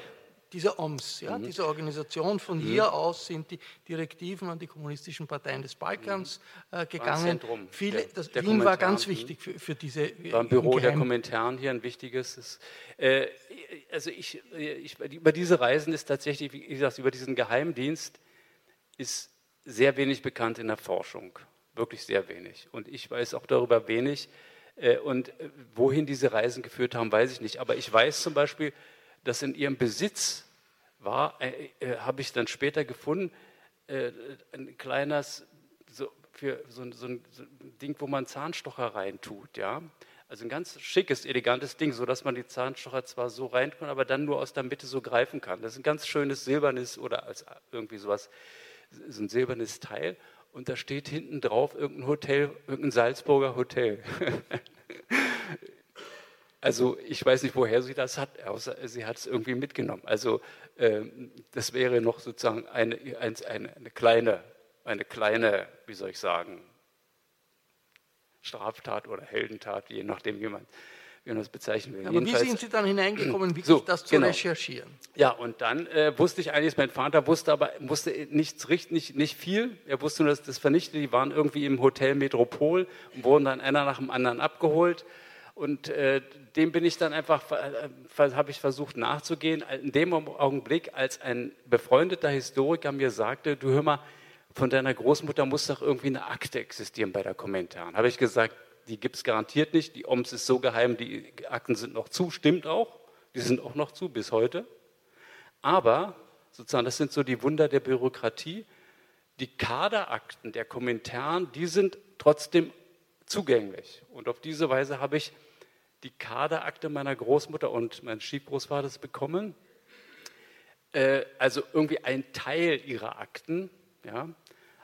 dieser OMS, ja, mhm. dieser Organisation. Von mhm. hier aus sind die Direktiven an die kommunistischen Parteien des Balkans mhm. äh, gegangen. Zentrum Viele, das, der Wien war ganz wichtig für, für diese. War ein Büro der Kommentaren hier ein wichtiges. Ist, äh, also ich, ich, über diese Reisen ist tatsächlich, wie gesagt, über diesen Geheimdienst ist sehr wenig bekannt in der Forschung. Wirklich sehr wenig. Und ich weiß auch darüber wenig. Äh, und äh, wohin diese Reisen geführt haben, weiß ich nicht. Aber ich weiß zum Beispiel, das in ihrem Besitz war, äh, äh, habe ich dann später gefunden, äh, ein kleines, so, für so, so, ein, so, ein, Ding, wo man Zahnstocher reintut, ja. Also ein ganz schickes, elegantes Ding, so dass man die Zahnstocher zwar so reintun, aber dann nur aus der Mitte so greifen kann. Das ist ein ganz schönes silbernes oder als irgendwie sowas, so ein silbernes Teil. Und da steht hinten drauf irgendein Hotel, irgendein Salzburger Hotel. Also ich weiß nicht, woher sie das hat, außer sie hat es irgendwie mitgenommen. Also ähm, das wäre noch sozusagen eine, eine, eine, kleine, eine kleine, wie soll ich sagen, Straftat oder Heldentat, je nachdem, wie man, wie man das bezeichnen will. Aber Jedenfalls, wie sind Sie dann hineingekommen, wirklich so, das zu genau. recherchieren? Ja, und dann äh, wusste ich eigentlich, mein Vater wusste aber wusste nichts, nicht, nicht viel. Er wusste nur, dass das vernichtet. Die waren irgendwie im Hotel Metropol und wurden dann einer nach dem anderen abgeholt. Und äh, dem bin ich dann einfach, äh, habe ich versucht nachzugehen. In dem Augenblick, als ein befreundeter Historiker mir sagte, du hör mal, von deiner Großmutter muss doch irgendwie eine Akte existieren bei der Kommentaren. Habe ich gesagt, die gibt es garantiert nicht. Die OMS ist so geheim, die Akten sind noch zu, stimmt auch. Die sind auch noch zu bis heute. Aber sozusagen, das sind so die Wunder der Bürokratie. Die Kaderakten der Kommentaren, die sind trotzdem zugänglich. Und auf diese Weise habe ich die Kaderakte meiner Großmutter und meines Stiefgroßvaters bekommen. Äh, also irgendwie ein Teil ihrer Akten, ja,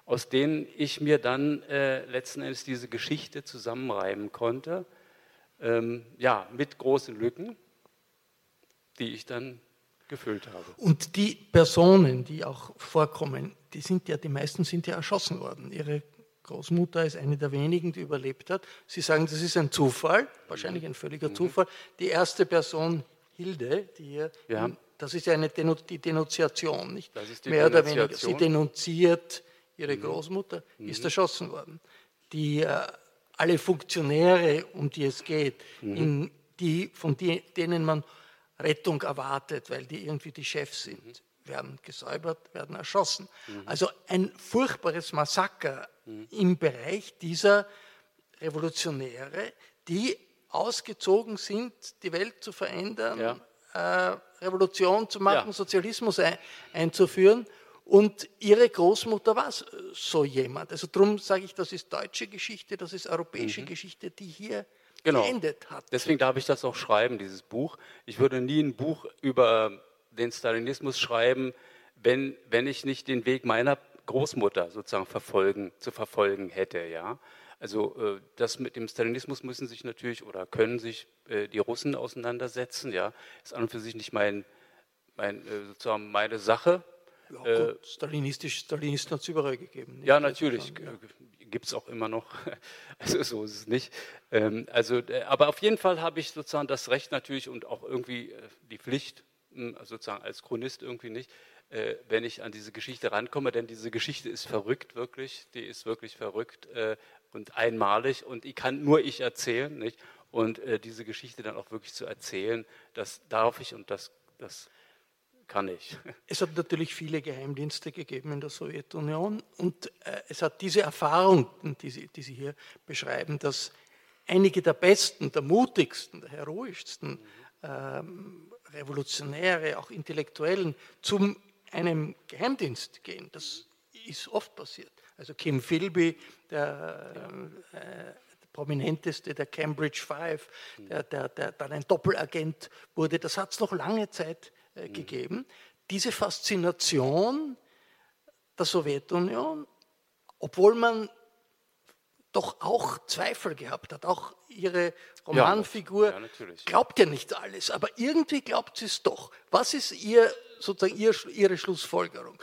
aus denen ich mir dann äh, letzten Endes diese Geschichte zusammenreimen konnte. Ähm, ja, mit großen Lücken, die ich dann gefüllt habe. Und die Personen, die auch vorkommen, die sind ja, die meisten sind ja erschossen worden. Ihre Großmutter ist eine der wenigen, die überlebt hat. Sie sagen, das ist ein Zufall, wahrscheinlich ein völliger mhm. Zufall. Die erste Person, Hilde, die hier, ja. das ist ja eine Denu die Denunziation, nicht? Das ist die Mehr oder weniger. Sie denunziert ihre mhm. Großmutter, mhm. ist erschossen worden. die äh, alle Funktionäre, um die es geht, mhm. in die, von die, denen man Rettung erwartet, weil die irgendwie die Chefs sind, mhm. Werden gesäubert, werden erschossen. Mhm. Also ein furchtbares Massaker mhm. im Bereich dieser Revolutionäre, die ausgezogen sind, die Welt zu verändern, ja. äh, Revolution zu machen, ja. Sozialismus ein, einzuführen. Und ihre Großmutter war so jemand. Also darum sage ich, das ist deutsche Geschichte, das ist europäische mhm. Geschichte, die hier genau. geendet hat. Deswegen darf ich das auch schreiben, dieses Buch. Ich würde nie ein Buch über den Stalinismus schreiben, wenn, wenn ich nicht den Weg meiner Großmutter sozusagen verfolgen, zu verfolgen hätte. Ja? Also äh, das mit dem Stalinismus müssen sich natürlich oder können sich äh, die Russen auseinandersetzen. Ja, ist an und für sich nicht mein, mein äh, sozusagen meine Sache. Ja, äh, Stalinistisch, Stalinisten hat es überall gegeben. Ja, natürlich. Ja. Gibt es auch immer noch. Also so ist es nicht. Ähm, also, aber auf jeden Fall habe ich sozusagen das Recht natürlich und auch irgendwie die Pflicht, sozusagen als Chronist irgendwie nicht, wenn ich an diese Geschichte rankomme, denn diese Geschichte ist verrückt, wirklich. Die ist wirklich verrückt und einmalig und ich kann nur ich erzählen. Nicht? Und äh, diese Geschichte dann auch wirklich zu erzählen, das darf ich und das, das kann ich. Es hat natürlich viele Geheimdienste gegeben in der Sowjetunion und äh, es hat diese Erfahrung, die Sie, die Sie hier beschreiben, dass einige der besten, der mutigsten, der heroischsten ähm, Revolutionäre, auch Intellektuellen, zu einem Geheimdienst gehen. Das ist oft passiert. Also Kim Philby, der, ja. äh, prominenteste der Cambridge Five, der, der, der, dann ein Doppelagent wurde, das hat es noch lange Zeit äh, mhm. gegeben. Diese Faszination der Sowjetunion, obwohl man doch auch Zweifel gehabt hat. Auch ihre Romanfigur ja, glaubt ja nicht alles, aber irgendwie glaubt sie es doch. Was ist ihr, sozusagen ihr, ihre Schlussfolgerung?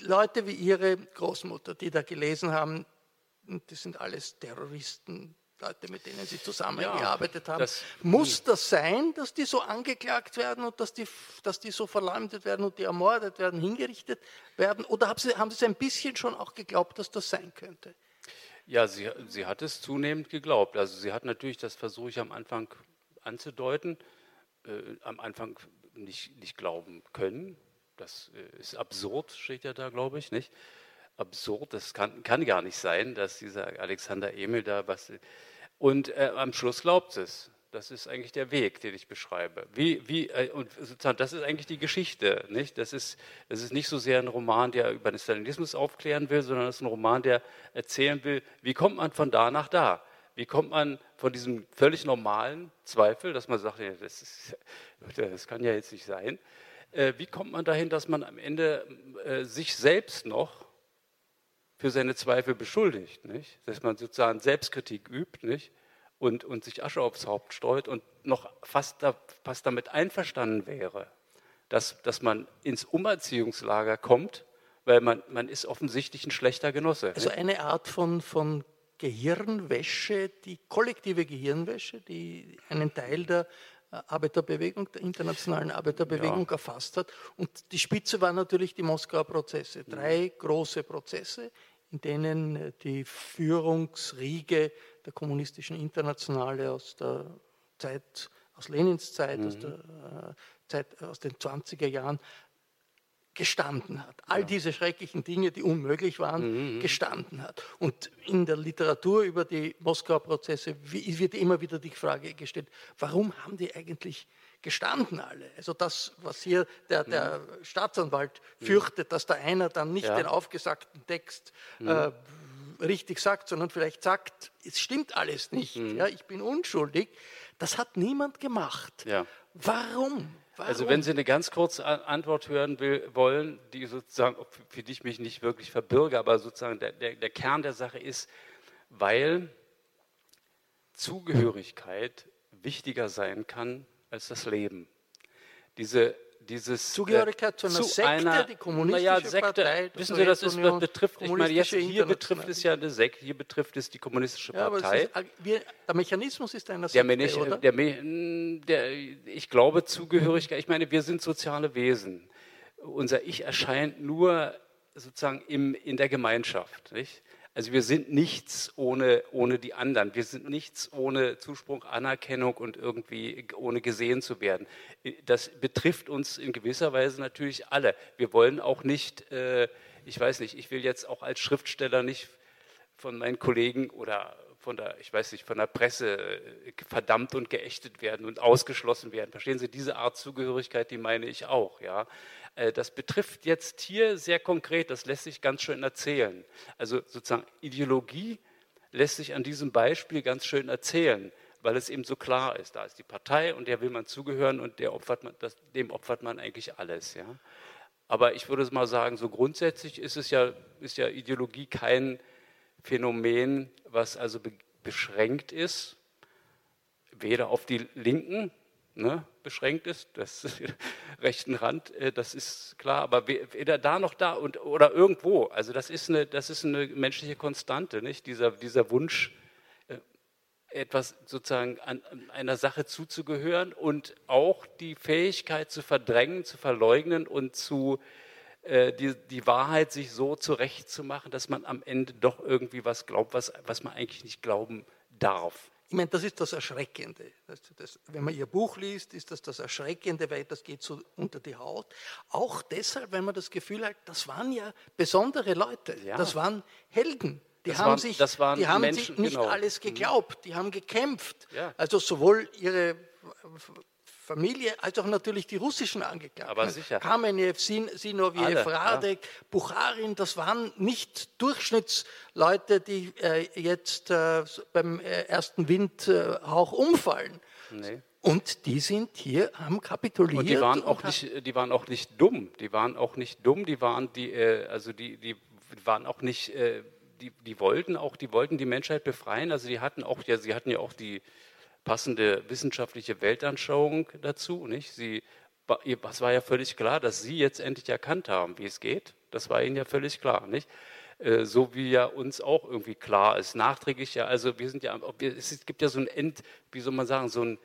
Leute wie ihre Großmutter, die da gelesen haben, das sind alles Terroristen, Leute, mit denen sie zusammengearbeitet ja, haben. Das, Muss das sein, dass die so angeklagt werden und dass die, dass die so verleumdet werden und die ermordet werden, hingerichtet werden? Oder haben sie, haben sie ein bisschen schon auch geglaubt, dass das sein könnte? Ja, sie, sie hat es zunehmend geglaubt. Also sie hat natürlich, das versuche ich am Anfang anzudeuten, äh, am Anfang nicht, nicht glauben können, das äh, ist absurd, steht ja da, glaube ich, nicht? Absurd, das kann, kann gar nicht sein, dass dieser Alexander Emil da was. Und äh, am Schluss glaubt es. Das ist eigentlich der Weg, den ich beschreibe. Wie, wie, äh, und sozusagen, das ist eigentlich die Geschichte. Nicht? Das, ist, das ist nicht so sehr ein Roman, der über den Stalinismus aufklären will, sondern es ist ein Roman, der erzählen will, wie kommt man von da nach da? Wie kommt man von diesem völlig normalen Zweifel, dass man sagt, das, ist, das kann ja jetzt nicht sein, äh, wie kommt man dahin, dass man am Ende äh, sich selbst noch für seine Zweifel beschuldigt, nicht? dass man sozusagen Selbstkritik übt nicht? Und, und sich Asche aufs Haupt streut und noch fast, da, fast damit einverstanden wäre, dass, dass man ins Umerziehungslager kommt, weil man, man ist offensichtlich ein schlechter Genosse. Also eine Art von, von Gehirnwäsche, die kollektive Gehirnwäsche, die einen Teil der Arbeiterbewegung, der internationalen Arbeiterbewegung ja. erfasst hat. Und die Spitze waren natürlich die Moskauer Prozesse. Drei große Prozesse, in denen äh, die Führungsriege der kommunistischen Internationale aus der Zeit, aus Lenins Zeit, mhm. aus der äh, Zeit, aus den 20er Jahren gestanden hat. All ja. diese schrecklichen Dinge, die unmöglich waren, mhm, mhm. gestanden hat. Und in der Literatur über die Moskauer Prozesse wird immer wieder die Frage gestellt, warum haben die eigentlich gestanden alle? Also das, was hier der, der mhm. Staatsanwalt mhm. fürchtet, dass da einer dann nicht ja. den aufgesagten Text mhm. äh, richtig sagt, sondern vielleicht sagt, es stimmt alles nicht, mhm. ja, ich bin unschuldig. Das hat niemand gemacht. Ja. Warum? Warum? Also wenn Sie eine ganz kurze Antwort hören will, wollen, die sozusagen, für die ich mich nicht wirklich verbürge, aber sozusagen der, der, der Kern der Sache ist, weil Zugehörigkeit wichtiger sein kann als das Leben. Diese dieses Zugehörigkeit äh, zu einer zu Sekte, einer, die kommunistische ja, Sekte, Partei, wissen Sie, das ist, betrifft, ich meine, jetzt, hier betrifft es ja eine Sekte, hier betrifft es die kommunistische ja, Partei. Ist, wir, der Mechanismus ist einer Sekte, der, Menich, oder? Der, der, ich glaube, Zugehörigkeit, ich meine, wir sind soziale Wesen. Unser Ich erscheint nur sozusagen im, in der Gemeinschaft. Nicht? Also wir sind nichts ohne, ohne die anderen. Wir sind nichts ohne Zuspruch, Anerkennung und irgendwie ohne gesehen zu werden. Das betrifft uns in gewisser Weise natürlich alle. Wir wollen auch nicht, äh, ich weiß nicht, ich will jetzt auch als Schriftsteller nicht von meinen Kollegen oder von der, ich weiß nicht, von der Presse äh, verdammt und geächtet werden und ausgeschlossen werden. Verstehen Sie, diese Art Zugehörigkeit, die meine ich auch, ja. Äh, das betrifft jetzt hier sehr konkret, das lässt sich ganz schön erzählen. Also sozusagen Ideologie lässt sich an diesem Beispiel ganz schön erzählen, weil es eben so klar ist. Da ist die Partei und der will man zugehören und opfert man, das, dem opfert man eigentlich alles. Ja? Aber ich würde mal sagen, so grundsätzlich ist es ja, ist ja Ideologie kein Phänomen, was also beschränänkt ist, weder auf die Linken ne, beschränkt ist, das rechten Rand, äh, das ist klar, aber weder da noch da und, oder irgendwo, also das ist eine, das ist eine menschliche Konstante, nicht? Dieser, dieser Wunsch, äh, etwas sozusagen an, einer Sache zuzugehören und auch die Fähigkeit zu verdrängen, zu verleugnen und zu die, die Wahrheit sich so zurechtzumachen, dass man am Ende doch irgendwie was glaubt, was, was man eigentlich nicht glauben darf. Ich meine, das ist das Erschreckende. Das, das, wenn man Ihr Buch liest, ist das das Erschreckende, weil das geht so unter die Haut. Auch deshalb, weil man das Gefühl hat, das waren ja besondere Leute. Ja. Das waren Helden. Die das haben, waren, sich, die haben Menschen, sich nicht genau. alles mhm. geglaubt. Die haben gekämpft. Ja. Also sowohl ihre Familie, als auch natürlich die russischen Angeklagten. Aber sicher. Kamenew, Sinoviev, Radek, ja. Bucharin, das waren nicht Durchschnittsleute, die äh, jetzt äh, beim äh, ersten Windhauch umfallen. Nee. Und die sind hier, haben kapituliert. Und die waren auch nicht, die waren auch nicht dumm. Die waren auch nicht dumm. Die waren die, äh, also die, die waren auch nicht, äh, die, die wollten auch, die wollten die Menschheit befreien. Also die hatten auch, ja, sie hatten ja auch die passende wissenschaftliche Weltanschauung dazu. Nicht? Sie, es war ja völlig klar, dass Sie jetzt endlich erkannt haben, wie es geht. Das war Ihnen ja völlig klar. Nicht? Äh, so wie ja uns auch irgendwie klar ist. Nachträglich ja, also wir sind ja, es gibt ja so ein End, wie soll man sagen, so ein,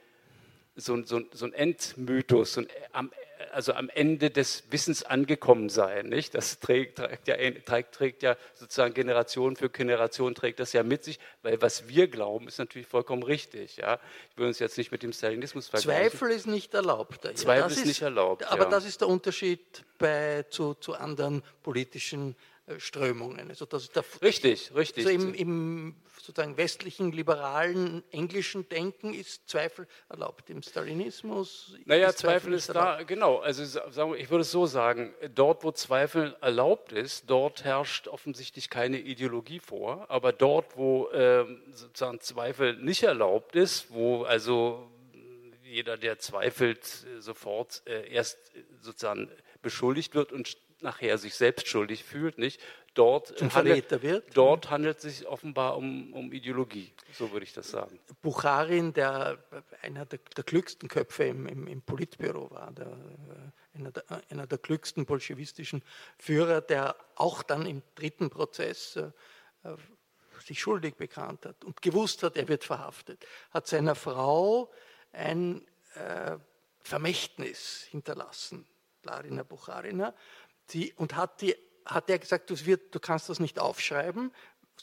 so ein, so ein, Endmythos, so ein, also am Ende des Wissens angekommen sein. Nicht? Das trägt, trägt, ja, trägt, trägt ja sozusagen Generation für Generation trägt das ja mit sich, weil was wir glauben, ist natürlich vollkommen richtig. Ja? Ich will uns jetzt nicht mit dem Stalinismus vergleichen. Zweifel ist nicht erlaubt. Zweifel ist, ist, nicht erlaubt. Aber ja. das ist der Unterschied bei, zu, zu anderen politischen äh, Strömungen. Also das der, richtig, richtig. Also im, im, sozusagen westlichen, liberalen, englischen Denken ist Zweifel erlaubt. Im Stalinismus. Naja, ist Zweifel, ist erlaubt. da, genau. Also sagen wir, ich würde es so sagen: Dort, wo Zweifel erlaubt ist, dort herrscht offensichtlich keine Ideologie vor. Aber dort, wo äh, sozusagen Zweifel nicht erlaubt ist, wo also jeder, der zweifelt, sofort äh, erst sozusagen beschuldigt wird und nachher sich selbst schuldig fühlt, nicht? Dort, handelt, wird. dort handelt es sich offenbar um, um Ideologie, so würde ich das sagen. Bucharin, der einer der, der klügsten Köpfe im, im, im Politbüro war, der, äh, einer, der, einer der klügsten bolschewistischen Führer, der auch dann im dritten Prozess äh, äh, sich schuldig bekannt hat und gewusst hat, er wird verhaftet, hat seiner Frau ein äh, Vermächtnis hinterlassen, Larina Bucharina, die, und hat, die, hat er gesagt, du, wird, du kannst das nicht aufschreiben,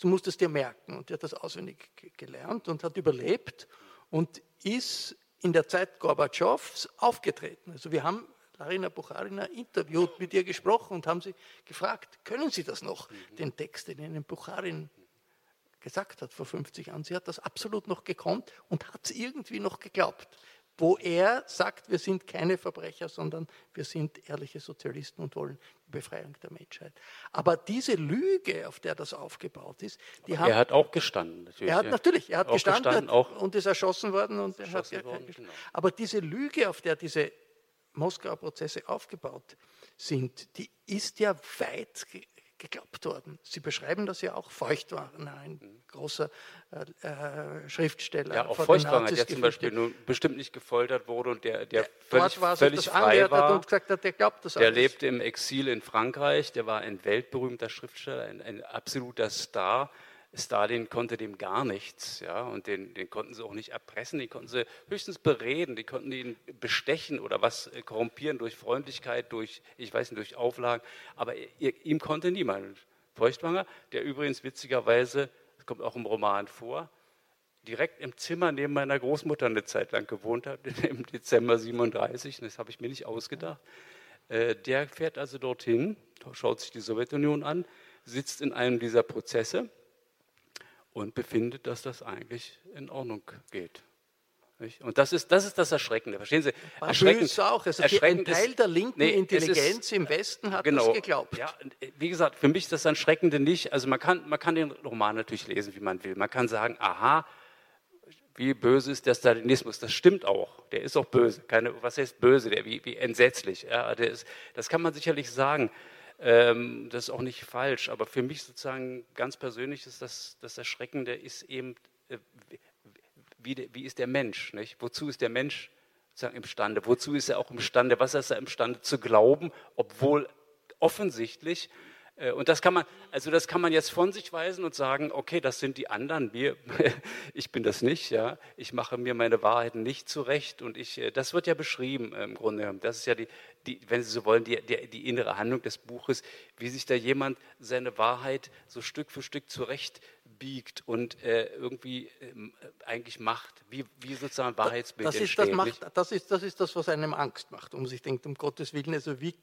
du musst es dir merken. Und er hat das auswendig gelernt und hat überlebt und ist in der Zeit Gorbatschows aufgetreten. Also wir haben Larina Bucharina interviewt, mit ihr gesprochen und haben sie gefragt, können Sie das noch, den Text, den Ihnen Bucharin gesagt hat vor 50 Jahren. Sie hat das absolut noch gekonnt und hat es irgendwie noch geglaubt wo er sagt, wir sind keine Verbrecher, sondern wir sind ehrliche Sozialisten und wollen die Befreiung der Menschheit. Aber diese Lüge, auf der das aufgebaut ist, die hat. Er hat auch gestanden, natürlich. Er hat natürlich, er hat gestanden, gestanden hat, und ist erschossen worden. Und erschossen hat, worden, genau. Aber diese Lüge, auf der diese Moskauer Prozesse aufgebaut sind, die ist ja weit geglaubt worden. Sie beschreiben das ja auch. Feuchtwanger, ein großer äh, äh, Schriftsteller. Ja, auch Feuchtwanger, der zum Beispiel nun bestimmt nicht gefoltert wurde und der, der, der völlig, war, völlig frei war. Und gesagt hat, der glaubt das Der lebte im Exil in Frankreich, der war ein weltberühmter Schriftsteller, ein, ein absoluter Star. Stalin konnte dem gar nichts, ja, und den, den, konnten sie auch nicht erpressen, den konnten sie höchstens bereden, die konnten ihn bestechen oder was äh, korrumpieren durch Freundlichkeit, durch, ich weiß nicht, durch Auflagen, aber ihm konnte niemand Feuchtwanger, der übrigens witzigerweise, das kommt auch im Roman vor, direkt im Zimmer neben meiner Großmutter eine Zeit lang gewohnt hat, im Dezember 37, das habe ich mir nicht ausgedacht. Äh, der fährt also dorthin, schaut sich die Sowjetunion an, sitzt in einem dieser Prozesse und befindet, dass das eigentlich in Ordnung geht. Und das ist, das ist das Erschreckende. Verstehen Sie? Erschreckend. auch. Also ein Teil der linken nee, Intelligenz ist, im Westen hat genau, das geglaubt. Ja, wie gesagt, für mich ist das Erschreckende nicht. Also man kann, man kann den Roman natürlich lesen, wie man will. Man kann sagen, aha, wie böse ist der Stalinismus? Das stimmt auch. Der ist auch böse. Keine, was heißt böse? Der, wie, wie entsetzlich. Ja, ist, das kann man sicherlich sagen. Ähm, das ist auch nicht falsch. Aber für mich sozusagen ganz persönlich ist das, das Erschreckende ist eben, äh, wie, wie ist der Mensch? Nicht? Wozu ist der Mensch sozusagen imstande? Wozu ist er auch imstande? Was ist er imstande zu glauben, obwohl offensichtlich äh, und das kann man, also das kann man jetzt von sich weisen und sagen, okay, das sind die anderen, wir, ich bin das nicht, ja, ich mache mir meine Wahrheiten nicht zurecht und ich, äh, das wird ja beschrieben äh, im Grunde. Das ist ja die, die wenn Sie so wollen, die, die, die, innere Handlung des Buches, wie sich da jemand seine Wahrheit so Stück für Stück zurecht biegt und äh, irgendwie äh, eigentlich macht, wie, wie sozusagen Wahrheitsbild das ist. Das, macht, das, ist, das ist das, was einem Angst macht, um sich denkt, um Gottes Willen, also wie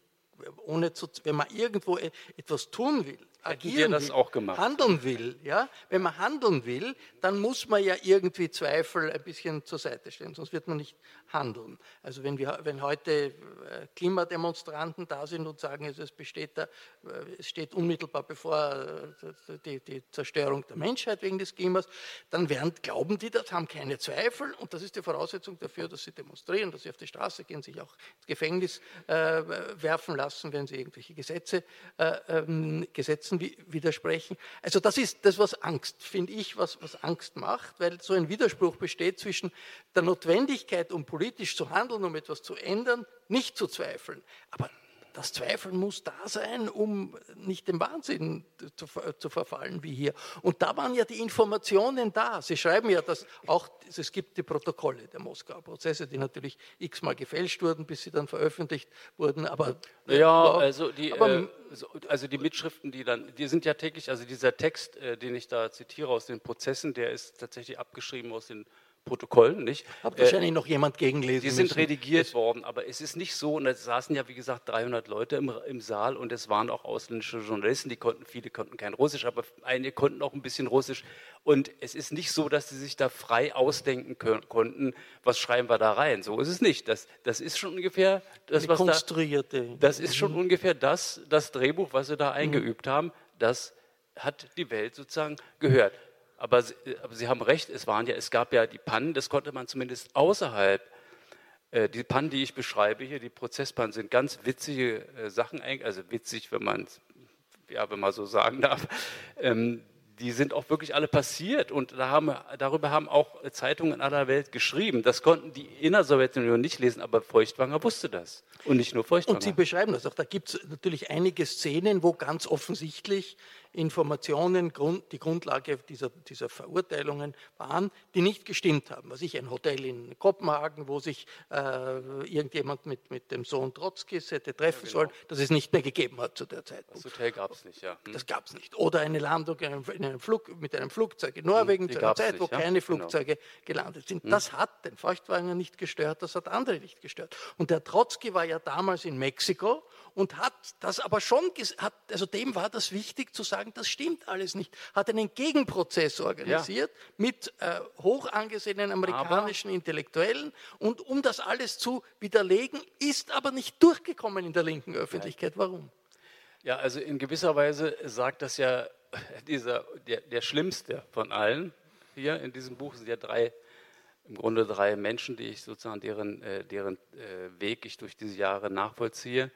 ohne zu, wenn man irgendwo e, etwas tun will, agieren will, handeln will, ja, wenn man handeln will, dann muss man ja irgendwie Zweifel ein bisschen zur Seite stellen, sonst wird man nicht handeln. Also wenn, wir, wenn heute äh, Klimademonstranten da sind und sagen, es, besteht da, äh, es steht unmittelbar bevor äh, die, die, Zerstörung der Menschheit wegen des Klimas, dann werden, glauben die das, haben keine Zweifel und das ist die Voraussetzung dafür, dass sie demonstrieren, dass sie auf die Straße gehen, sich auch ins Gefängnis äh, werfen lassen, wenn sie irgendwelche Gesetze, äh, ähm, Gesetzen widersprechen. Also das ist das, was Angst, finde ich, was, was Angst macht, weil so ein Widerspruch besteht zwischen der Notwendigkeit, um politisch zu handeln, um etwas zu ändern, nicht zu zweifeln. Aber das Zweifeln muss da sein, um nicht dem Wahnsinn zu, zu, verfallen wie hier. Und da waren ja die Informationen da. Sie schreiben ja, dass auch es gibt die Protokolle der Moskauer Prozesse, die natürlich x-mal gefälscht wurden, bis sie dann veröffentlicht wurden. Aber ja, also die, aber, äh, also die Mitschriften, die dann, die sind ja täglich. Also dieser Text, äh, den ich da zitiere aus den Prozessen, der ist tatsächlich abgeschrieben aus den Protokollen, nicht? Hat wahrscheinlich äh, noch jemand gegenlesen. Die sind müssen. redigiert worden, aber es ist nicht so, und es saßen ja, wie gesagt, 300 Leute im, im Saal und es waren auch ausländische Journalisten, die konnten, viele konnten kein Russisch, aber einige konnten auch ein bisschen Russisch. Und es ist nicht so, dass sie sich da frei ausdenken können, konnten, was schreiben wir da rein. So ist es nicht. Das, das ist schon ungefähr das, was konstruierte. Da, das ist schon mhm. ungefähr das, das Drehbuch, was sie da mhm. eingeübt haben. Das hat die Welt sozusagen gehört. Aber, aber, Sie haben recht, es, waren ja, es gab ja die Pannen, das konnte man zumindest außerhalb. Äh, die Pannen, die ich beschreibe hier, die Prozesspannen, sind ganz witzige äh, Sachen, also witzig, wenn man ja, wenn man so sagen darf. Ähm, die sind auch wirklich alle passiert und da haben, darüber haben auch Zeitungen in aller Welt geschrieben. Das konnten die in der Sowjetunion nicht lesen, aber Feuchtwanger wusste das. Und nicht nur Feuchtwanger. Und Sie beschreiben das auch. Da gibt es natürlich einige Szenen, wo ganz offensichtlich Informationen die Grundlage dieser, dieser Verurteilungen waren, die nicht gestimmt haben. Was ich, ein Hotel in Kopenhagen, wo sich äh, irgendjemand mit, mit dem Sohn Trotzkis hätte treffen ja, genau. sollen, das es nicht mehr gegeben hat zu der Zeit. Das Hotel gab es nicht, ja. Hm. Das gab es nicht. Oder eine Landung in einem Flug, mit einem Flugzeug in Norwegen hm, zu einer Zeit, nicht, wo ja? keine genau. Flugzeuge genau. gelandet sind. Hm. Das hat den Feuchtwanger nicht gestört, das hat andere nicht gestört. Und der Trotzki war ja damals in Mexiko und hat das aber schon, hat, also dem war das wichtig zu sagen, das stimmt alles nicht. Hat einen Gegenprozess organisiert ja. mit äh, hoch angesehenen amerikanischen aber Intellektuellen und um das alles zu widerlegen, ist aber nicht durchgekommen in der linken Öffentlichkeit. Warum? Ja, also in gewisser Weise sagt das ja dieser, der, der schlimmste von allen hier in diesem Buch sind ja drei im Grunde drei Menschen, die ich sozusagen deren, äh, deren äh, Weg ich durch diese Jahre nachvollziehe.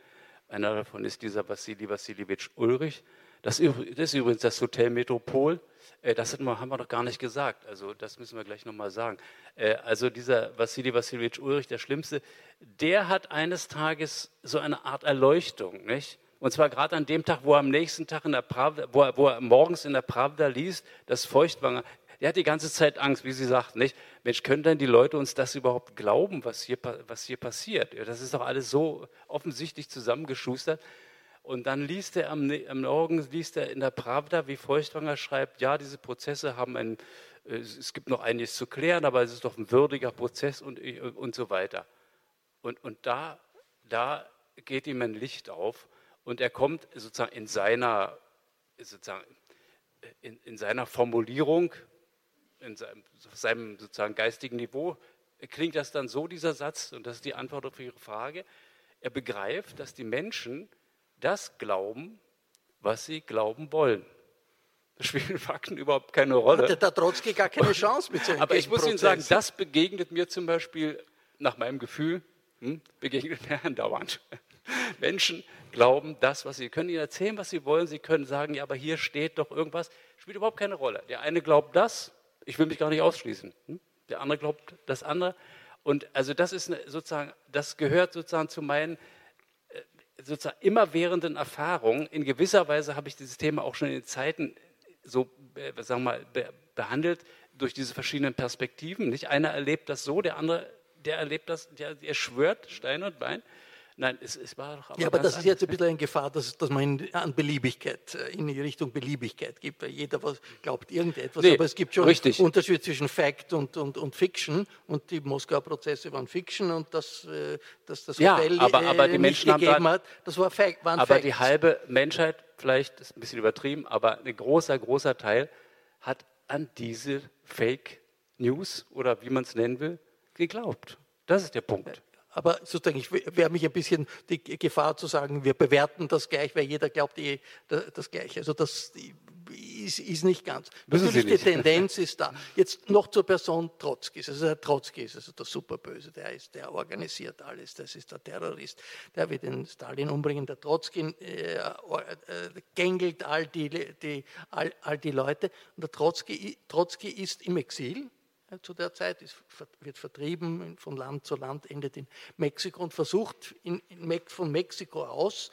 Einer davon ist dieser Vassili Vassiljewitsch Ulrich. Das, ist übrigens das Hotel Metropol. Äh, das haben wir noch gar nicht gesagt. Also das müssen wir gleich nochmal sagen. Äh, also dieser Vassili Vassiljewitsch Ulrich, der Schlimmste, der hat eines Tages so eine Art Erleuchtung, nicht? Und zwar gerade an dem Tag, wo er am nächsten Tag in der Pravda, wo er, wo er morgens in der Pravda liest, dass Feuchtwanger der hat die ganze Zeit Angst, wie Sie sagten, nicht? Mensch, können denn die Leute uns das überhaupt glauben, was hier, was hier passiert? Das ist doch alles so offensichtlich zusammengeschustert. Und dann liest er am, am Morgen, liest er in der Pravda, wie Feuchtwanger schreibt, ja, diese Prozesse haben ein, äh, es gibt noch einiges zu klären, aber es ist doch ein würdiger Prozess und, und so weiter. Und, und da, da geht ihm ein Licht auf und er kommt sozusagen in seiner, sozusagen in, in seiner Formulierung, in seinem, seinem sozusagen geistigen Niveau, klingt das dann so, dieser Satz, und das ist die Antwort auf Ihre Frage, er begreift, dass die Menschen das glauben, was sie glauben wollen. Da spielen Fakten überhaupt keine Rolle. Hatte da Trotzki gar keine Chance mit so Aber ich muss Ihnen sagen, das begegnet mir zum Beispiel, nach meinem Gefühl, hm, begegnet mir andauernd. Menschen glauben das, was sie können ihnen erzählen, was sie wollen. Sie können sagen, ja, aber hier steht doch irgendwas. Spielt überhaupt keine Rolle. Der eine glaubt das, ich will mich gar nicht ausschließen. Hm? Der andere glaubt das andere. Und also das ist sozusagen, das gehört sozusagen zu meinen äh, sozusagen immerwährenden Erfahrungen. In gewisser Weise habe ich dieses Thema auch schon in den Zeiten so, äh, sagen wir mal, behandelt durch diese verschiedenen Perspektiven. Nicht einer erlebt das so, der andere, der erlebt das, der, der schwört Stein und Bein. Nein, es, es war doch aber Ja, aber das ist jetzt ein bisschen eine Gefahr, dass, dass man an Beliebigkeit, äh, in die Richtung Beliebigkeit gibt, weil jeder was, glaubt irgendetwas. Nee, aber es gibt schon richtig. einen Unterschied zwischen Fact und, und, und Fiction und die Moskauer Prozesse waren Fiction und das, äh, das, das ja, Hotel aber, aber die äh, Menschen gegeben haben hat, das war Fact, waren Aber Facts. die halbe Menschheit, vielleicht ist ein bisschen übertrieben, aber ein großer, großer Teil hat an diese Fake News oder wie man es nennen will, geglaubt. Das ist der Punkt. Aber sozusagen, ich wäre mich ein bisschen die Gefahr zu sagen, wir bewerten das gleich, weil jeder glaubt eh das Gleiche. Also das ist, ist nicht ganz. Wissen Natürlich nicht. die Tendenz ist da. Jetzt noch zur Person Trotzki. Also der Trotzki ist also der Superböse, der ist, der organisiert alles, das ist der Terrorist. Der wird den Stalin umbringen. Der Trotzki äh, äh, gängelt all die, die, all, all die Leute. Und der Trotzki, Trotzki ist im Exil zu der Zeit, ist, wird vertrieben von Land zu Land, endet in Mexiko und versucht in, in, von Mexiko aus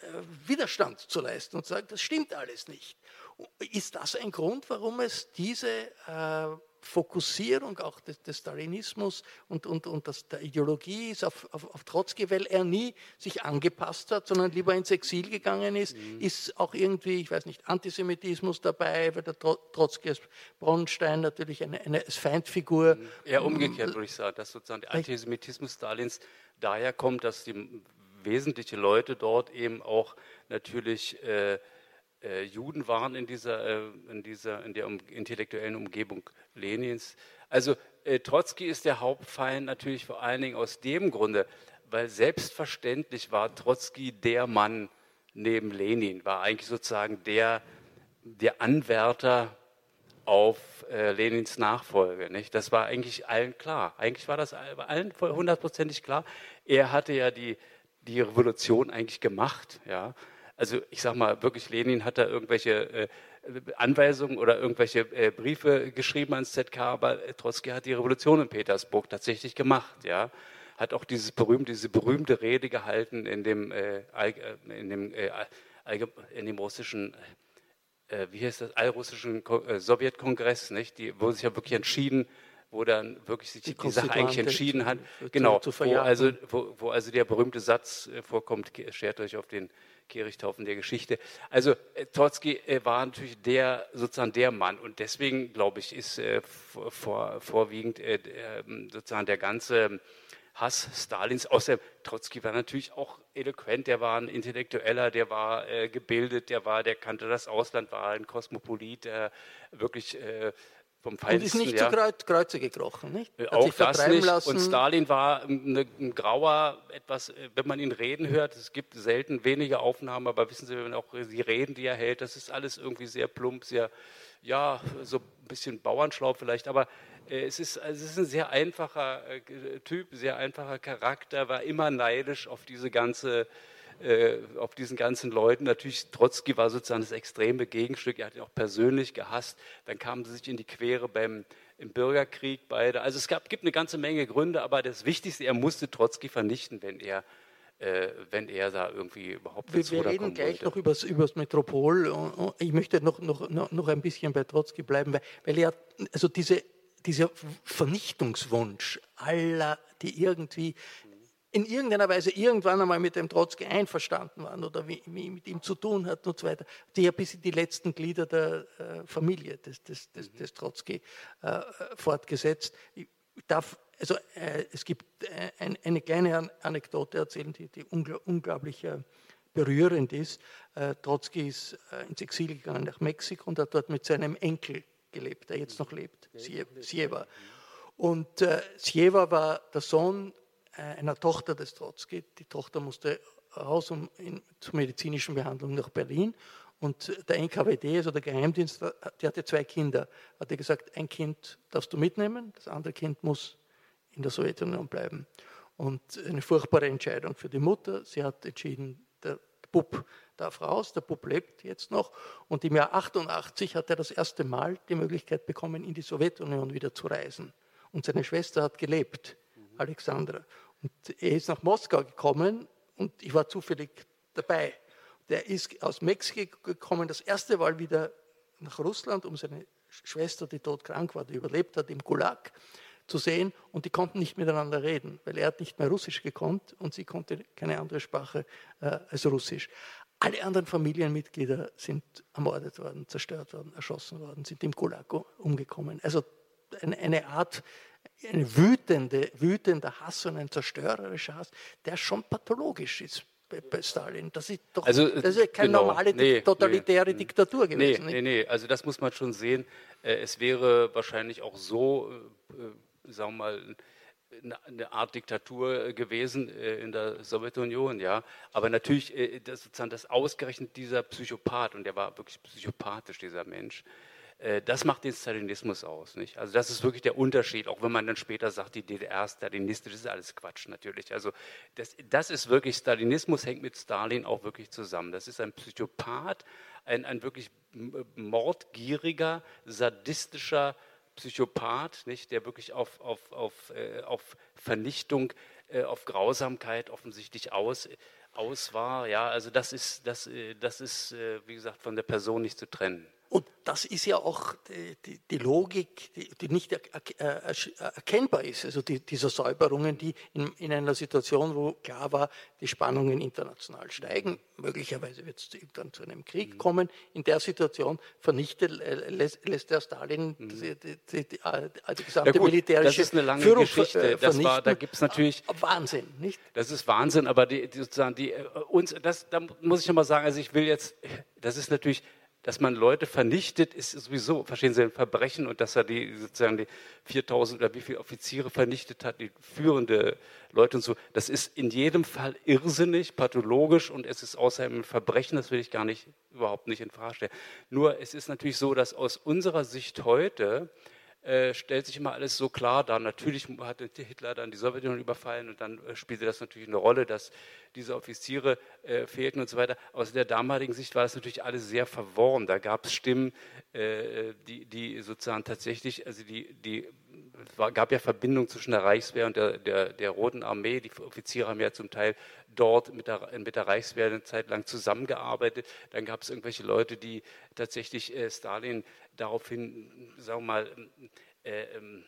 äh, Widerstand zu leisten und sagt, das stimmt alles nicht. Ist das ein Grund, warum es diese äh, Fokussierung auch des, des Stalinismus und, und, und das, der Ideologie ist auf, auf, auf, Trotzki, weil er nie sich angepasst hat, sondern lieber ins Exil gegangen ist, mhm. ist auch irgendwie, ich weiß nicht, Antisemitismus dabei, weil der Trotzki als Bronstein natürlich eine, eine Feindfigur. Mhm. Eher umgekehrt würde ich sagen, dass sozusagen der Antisemitismus Stalins daher kommt, dass die wesentlichen Leute dort eben auch natürlich äh, äh, Juden waren in dieser, äh, in dieser in der um, intellektuellen Umgebung Lenins. Also äh, Trotzki ist der Hauptfeind natürlich vor allen Dingen aus dem Grunde, weil selbstverständlich war Trotzki der Mann neben Lenin, war eigentlich sozusagen der, der Anwärter auf äh, Lenins Nachfolge. Nicht? Das war eigentlich allen klar. Eigentlich war das allen hundertprozentig klar. Er hatte ja die, die Revolution eigentlich gemacht. Ja? Also ich sage mal, wirklich, Lenin hat da irgendwelche äh, Anweisungen oder irgendwelche äh, Briefe geschrieben ans ZK, aber Trotzki hat die Revolution in Petersburg tatsächlich gemacht. Ja? Hat auch dieses berühmte, diese berühmte Rede gehalten in dem, äh, in dem, äh, in dem russischen äh, wie heißt das, allrussischen äh, Sowjetkongress, nicht? Die, wo sich ja wirklich entschieden, wo dann wirklich sich die, die Sache eigentlich entschieden hat, genau, zu, zu wo, also, wo, wo, also der berühmte Satz vorkommt, schert euch auf den Kehrichthaufen der Geschichte. Also äh, Trotzki äh, war natürlich der sozusagen der Mann und deswegen glaube ich ist äh, vor, vorwiegend äh, ähm, sozusagen der ganze Hass Stalins. Außer Trotzki war natürlich auch eloquent, der war ein Intellektueller, der war äh, gebildet, der war, der kannte das Ausland, war ein Kosmopolit, der wirklich äh, vom Feinsten, und ist nicht ja. zu Kreuz, Kreuze gekrochen, nicht? Hat auch das nicht. Lassen. Und Stalin war ein, ein, grauer, etwas, äh, wenn man ihn reden hört, es gibt selten wenige Aufnahmen, aber wissen Sie, wenn auch die Reden, die er hält, das ist alles irgendwie sehr plump, sehr, ja, so ein bisschen Bauernschlau vielleicht, aber äh, es, ist, es ist ein sehr einfacher äh, Typ, sehr einfacher Charakter, war immer neidisch auf diese ganze äh, auf diesen ganzen Leuten. Natürlich, Trotzki war sozusagen das extreme Gegenstück. Er hat ihn auch persönlich gehasst. Dann kamen sie sich in die Quere beim im Bürgerkrieg beide. Also es gab, gibt eine ganze Menge Gründe, aber das Wichtigste, er musste Trotzki vernichten, wenn er äh, wenn er da irgendwie überhaupt Wir, wir reden gleich wollte. noch über das Metropol. Ich möchte noch, noch, noch ein bisschen bei Trotzki bleiben, weil, weil er, also diese, dieser Vernichtungswunsch aller, die irgendwie in irgendeiner Weise irgendwann einmal mit dem Trotzki einverstanden waren oder wie, wie mit ihm zu tun hatten und so weiter, die ja bis in die letzten Glieder der äh, Familie des, des, des, des Trotzki äh, fortgesetzt. Ich darf, also äh, es gibt äh, ein, eine kleine Anekdote erzählen, die, die ungl unglaublich äh, berührend ist. Äh, Trotzki ist ins Exil gegangen nach Mexiko und hat dort mit seinem Enkel gelebt, der jetzt noch lebt, Sieva. Und äh, Sieva war der Sohn einer Tochter des Trotzki. Die Tochter musste raus um in, zur medizinischen Behandlung nach Berlin. Und der NKWD, also der Geheimdienst, der hatte zwei Kinder. Hat er gesagt, ein Kind darfst du mitnehmen, das andere Kind muss in der Sowjetunion bleiben. Und eine furchtbare Entscheidung für die Mutter. Sie hat entschieden, der Bub darf raus, der Bub lebt jetzt noch. Und im Jahr 88 hat er das erste Mal die Möglichkeit bekommen, in die Sowjetunion wieder zu reisen. Und seine Schwester hat gelebt Alexandra. Und er ist nach Moskau gekommen und ich war zufällig dabei. Der ist aus Mexiko gekommen, das erste Mal wieder nach Russland, um seine Schwester, die todkrank war, die überlebt hat, im Gulag zu sehen. Und die konnten nicht miteinander reden, weil er hat nicht mehr Russisch gekonnt und sie konnte keine andere Sprache äh, als Russisch. Alle anderen Familienmitglieder sind ermordet worden, zerstört worden, erschossen worden, sind im Gulag umgekommen. Also eine, eine Art ein wütende, wütender Hass und ein zerstörerischer Hass, der schon pathologisch ist bei Stalin. Das ist doch also, das ist keine genau, normale nee, totalitäre nee, Diktatur gewesen. Nee, nee, nee, also das muss man schon sehen. Äh, es wäre wahrscheinlich auch so, äh, äh, sagen wir mal, eine Art Diktatur gewesen in der Sowjetunion, ja. Aber natürlich, das, sozusagen das ausgerechnet dieser Psychopath, und der war wirklich psychopathisch, dieser Mensch, das macht den Stalinismus aus. Nicht? Also das ist wirklich der Unterschied, auch wenn man dann später sagt, die DDR ist stalinistisch, das ist alles Quatsch natürlich. Also das, das ist wirklich, Stalinismus hängt mit Stalin auch wirklich zusammen. Das ist ein Psychopath, ein, ein wirklich mordgieriger, sadistischer Psychopath, nicht? der wirklich auf, auf, auf, äh, auf Vernichtung, äh, auf Grausamkeit offensichtlich aus, aus war. Ja, also das ist, das, das ist, wie gesagt, von der Person nicht zu trennen. Und das ist ja auch die, die, die Logik, die, die nicht er, er, erkennbar ist, also die, dieser Säuberungen, die in, in, einer Situation, wo klar war, die Spannungen international steigen, möglicherweise wird es dann zu einem Krieg mhm. kommen, in der Situation vernichtet, lässt, lässt der Stalin mhm. die, die, gesamte ja gut, militärische Das ist eine lange Führung Geschichte. Das war, da gibt es natürlich Wahnsinn, nicht? Das ist Wahnsinn, aber die, sozusagen die äh, uns, das, da muss ich nochmal sagen, also ich will jetzt, das ist natürlich dass man Leute vernichtet, ist sowieso, verstehen Sie, ein Verbrechen und dass er die sozusagen die 4000 oder wie viele Offiziere vernichtet hat, die führende Leute und so, das ist in jedem Fall irrsinnig, pathologisch und es ist außerdem ein Verbrechen, das will ich gar nicht, überhaupt nicht in Frage stellen. Nur es ist natürlich so, dass aus unserer Sicht heute äh, stellt sich immer alles so klar dar. Natürlich hat Hitler dann die Sowjetunion überfallen und dann äh, spielte das natürlich eine Rolle, dass diese Offiziere äh, fehlten und so weiter. Aus der damaligen Sicht war das natürlich alles sehr verworren. Da gab es Stimmen, äh, die, die sozusagen tatsächlich, also die, die war, gab ja Verbindungen zwischen der Reichswehr und der, der, der, Roten Armee. Die Offiziere haben ja zum Teil dort mit der, mit der Reichswehr eine Zeit lang zusammengearbeitet. Dann gab es irgendwelche Leute, die tatsächlich äh, Stalin daraufhin, sagen wir mal, äh, ähm,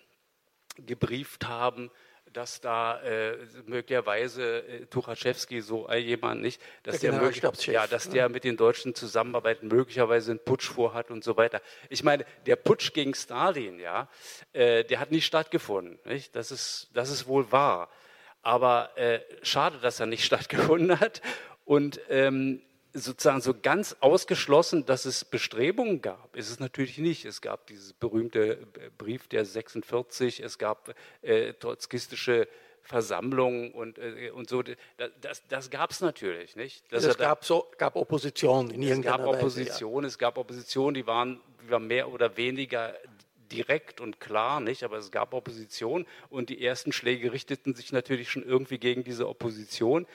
gebrieft haben, dass da äh, möglicherweise äh, Tuchaschewski, so jemand nicht, dass der, der ja, dass der mit den Deutschen zusammenarbeitet, möglicherweise einen Putsch vorhat und so weiter. Ich meine, der Putsch gegen Stalin, ja, äh, der hat nicht stattgefunden. Nicht? Das, ist, das ist wohl wahr. Aber äh, schade, dass er nicht stattgefunden hat. Und ähm, sozusagen so ganz ausgeschlossen, dass es Bestrebungen gab, ist es natürlich nicht. Es gab dieses berühmte äh, Brief der 46, es gab äh, trotzkistische Versammlungen und, äh, und so. Das, das gab es natürlich nicht. Das es gab, so, gab Opposition in irgendeiner Weise. Es gab Opposition, ja. es gab Opposition, die waren, die waren mehr oder weniger direkt und klar nicht, aber es gab Opposition und die ersten Schläge richteten sich natürlich schon irgendwie gegen diese Opposition.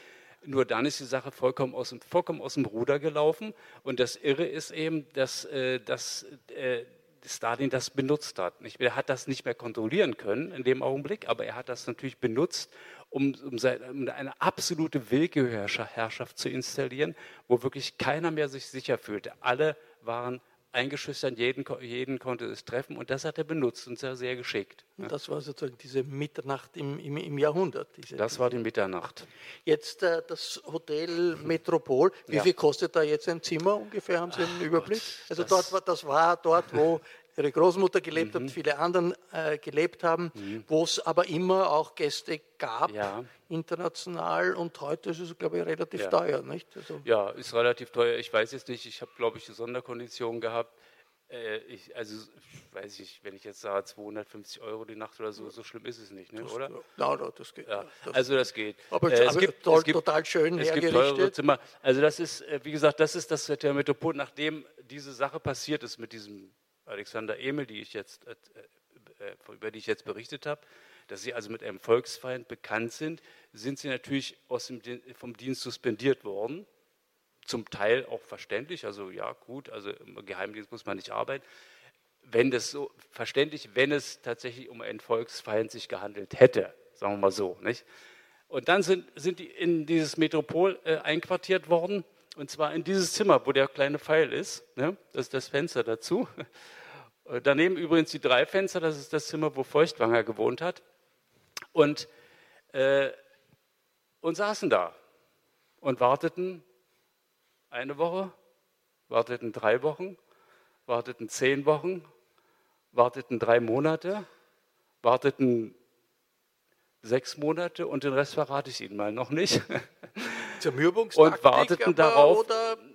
Nur dann ist die Sache vollkommen aus dem, vollkommen aus dem Ruder gelaufen. Und das Irre ist eben, dass, äh, dass äh, Stalin das benutzt hat. Er hat das nicht mehr kontrollieren können in dem Augenblick, aber er hat das natürlich benutzt, um, um, seine, um eine absolute Willkürherrschaft zu installieren, wo wirklich keiner mehr sich sicher fühlte. Alle waren eingeschüchtert, jeden, jeden konnte es treffen und das hat er benutzt und sehr, sehr geschickt. Und das war sozusagen diese Mitternacht im, im, im Jahrhundert. Diese, das war die Mitternacht. Jetzt äh, das Hotel Metropol, wie ja. viel kostet da jetzt ein Zimmer ungefähr, haben Sie einen Ach Überblick? Gott, also dort, das war dort, wo ihre Großmutter gelebt mhm. hat, viele anderen äh, gelebt haben, mhm. wo es aber immer auch Gäste gab, ja. international. Und heute ist es, glaube ich, relativ ja. teuer, nicht? Also ja, ist relativ teuer. Ich weiß jetzt nicht, ich habe, glaube ich, eine Sonderkondition gehabt. Äh, ich, also, weiß ich, wenn ich jetzt sage 250 Euro die Nacht oder so, so schlimm ist es nicht, ne, das, oder? Ja, no, das geht. Ja, das also das geht. Aber, äh, es, aber gibt, toll, es gibt, total schön es hergerichtet. Gibt Zimmer. Also das ist, äh, wie gesagt, das ist das der Metropol, nachdem diese Sache passiert ist mit diesem Alexander Emel, die ich jetzt, äh, äh, über die ich jetzt berichtet habe, dass sie also mit einem Volksfeind bekannt sind, sind sie natürlich dem, vom Dienst suspendiert worden. Zum Teil auch verständlich, also ja gut, also im Geheimdienst muss man nicht arbeiten. Wenn das so verständlich, wenn es tatsächlich um einen Volksfeind sich gehandelt hätte, sagen wir mal so, nicht? Und dann sind, sind die in dieses Metropol äh, einquartiert worden, und zwar in dieses Zimmer, wo der kleine Pfeil ist. Ne? Das ist das Fenster dazu. Äh, daneben übrigens die drei Fenster, das ist das Zimmer, wo Feuchtwanger gewohnt hat. Und, äh, und saßen da und warteten eine Woche, warteten drei Wochen, warteten zehn Wochen, warteten drei Monate, warteten sechs Monate und den Rest verrate ich Ihnen mal noch nicht. Und warteten darauf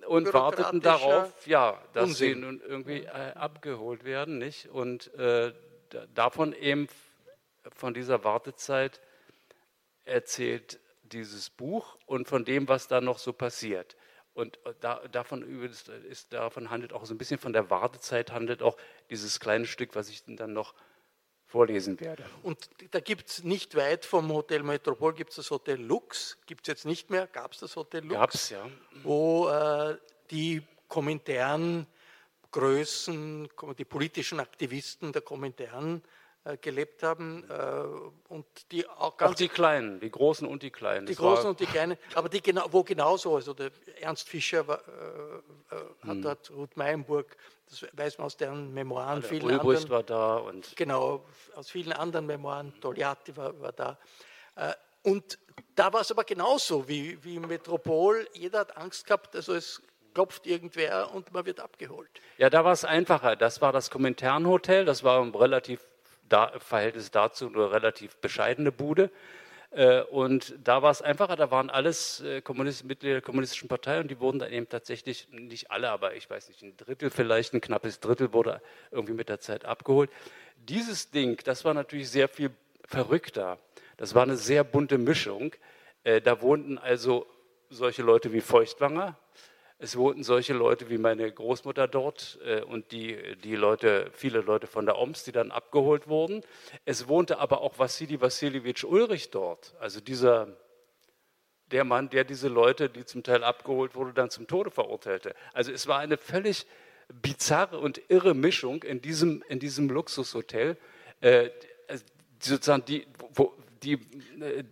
und warteten darauf, ja, dass Unsinn. sie nun irgendwie äh, abgeholt werden, nicht? Und äh, davon eben von dieser Wartezeit erzählt dieses Buch und von dem, was da noch so passiert. Und äh, da, davon, ist, davon handelt auch so ein bisschen von der Wartezeit handelt auch dieses kleine Stück, was ich dann noch vorlesen werde. Und da gibt es nicht weit vom Hotel Metropol, gibt es das Hotel Lux, gibt es jetzt nicht mehr, gab es das Hotel Lux? Gab es, ja. Wo äh, die Komintern Größen, die politischen Aktivisten der äh, gelebt haben äh, und die auch ganz auch die kleinen, die großen und die kleinen. Die das großen und die kleinen, aber die genau, wo genauso, also der Ernst Fischer war, äh, äh hat hm. dort Ruth Meienburg, das weiß man aus deren Memoiren, ja, vielen Ulbricht anderen, war da und genau aus vielen anderen Memoiren, Togliatti war, war da äh, und da war es aber genauso wie, wie im Metropol. Jeder hat Angst gehabt, also es klopft irgendwer und man wird abgeholt. Ja, da war es einfacher. Das war das Kommenternhotel, das war relativ da, Verhältnis dazu eine relativ bescheidene Bude. Äh, und da war es einfacher, da waren alles äh, Kommunist, Mitglieder der Kommunistischen Partei und die wurden dann eben tatsächlich, nicht alle, aber ich weiß nicht, ein Drittel vielleicht, ein knappes Drittel wurde irgendwie mit der Zeit abgeholt. Dieses Ding, das war natürlich sehr viel verrückter. Das war eine sehr bunte Mischung. Äh, da wohnten also solche Leute wie Feuchtwanger, es wohnten solche Leute wie meine Großmutter dort äh, und die, die Leute, viele Leute von der OMS, die dann abgeholt wurden. Es wohnte aber auch Wassili Wassiljewitsch Ulrich dort, also dieser, der Mann, der diese Leute, die zum Teil abgeholt wurden, dann zum Tode verurteilte. Also es war eine völlig bizarre und irre Mischung in diesem, in diesem Luxushotel, äh, sozusagen die, wo, die,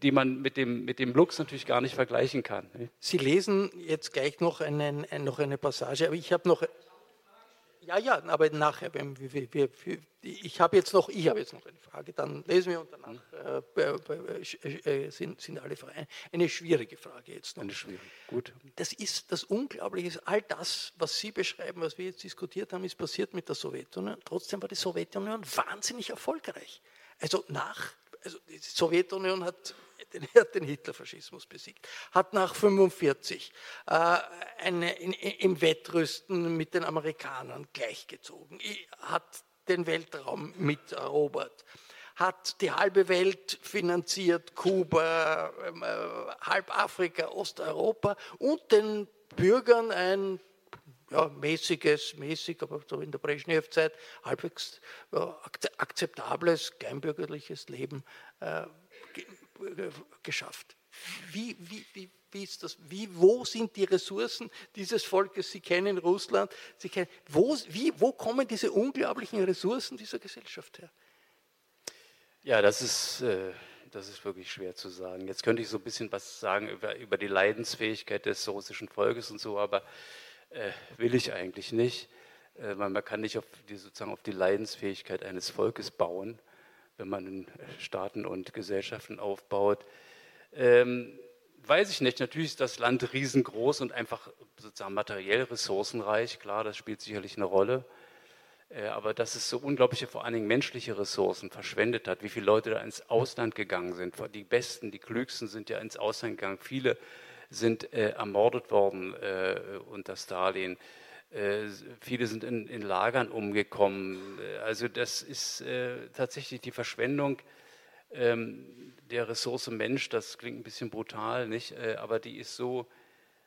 die man mit dem, mit dem Lux natürlich gar nicht vergleichen kann. Sie lesen jetzt gleich noch, einen, noch eine Passage, aber ich habe noch. Ja, ja, aber nachher, wir, wir, ich habe jetzt noch, ich habe jetzt noch eine Frage, dann lesen wir und danach äh, äh, sind, sind alle frei. Eine schwierige Frage jetzt noch. Eine schwierige, gut. Das ist das Unglaubliche, all das, was Sie beschreiben, was wir jetzt diskutiert haben, ist passiert mit der Sowjetunion. Trotzdem war die Sowjetunion wahnsinnig erfolgreich. Also nach also die Sowjetunion hat den, hat den Hitlerfaschismus besiegt, hat nach 1945 äh, eine, in, im Wettrüsten mit den Amerikanern gleichgezogen, hat den Weltraum miterobert, hat die halbe Welt finanziert, Kuba, ähm, äh, halb Afrika, Osteuropa und den Bürgern ein ja, mäßiges, mäßig, aber so in der Brezhnev-Zeit halbwegs ja, akzeptables, kleinbürgerliches Leben äh, geschafft. Wie, wie, wie, wie ist das? Wie, wo sind die Ressourcen dieses Volkes? Sie kennen Russland, Sie kennen, wo, wie, wo kommen diese unglaublichen Ressourcen dieser Gesellschaft her? Ja, das ist, äh, das ist wirklich schwer zu sagen. Jetzt könnte ich so ein bisschen was sagen über, über die Leidensfähigkeit des russischen Volkes und so, aber äh, will ich eigentlich nicht. äh, weil man kann nicht auf die, sozusagen auf die Leidensfähigkeit eines Volkes bauen, wenn man Staaten und Gesellschaften aufbaut. Ähm, weiß ich nicht. Natürlich ist das Land riesengroß und einfach sozusagen materiell ressourcenreich. Klar, das spielt sicherlich eine Rolle. Äh, aber dass es so unglaubliche, vor allen Dingen menschliche Ressourcen verschwendet hat, wie viele Leute da ins Ausland gegangen sind. Die Besten, die Klügsten sind ja ins Ausland gegangen. Viele sind äh, ermordet worden äh, unter Stalin. Äh, viele sind in, in, Lagern umgekommen. Äh, also das ist äh, tatsächlich die Verschwendung ähm, der Ressource Mensch. Das klingt ein bisschen brutal, nicht? aber die ist so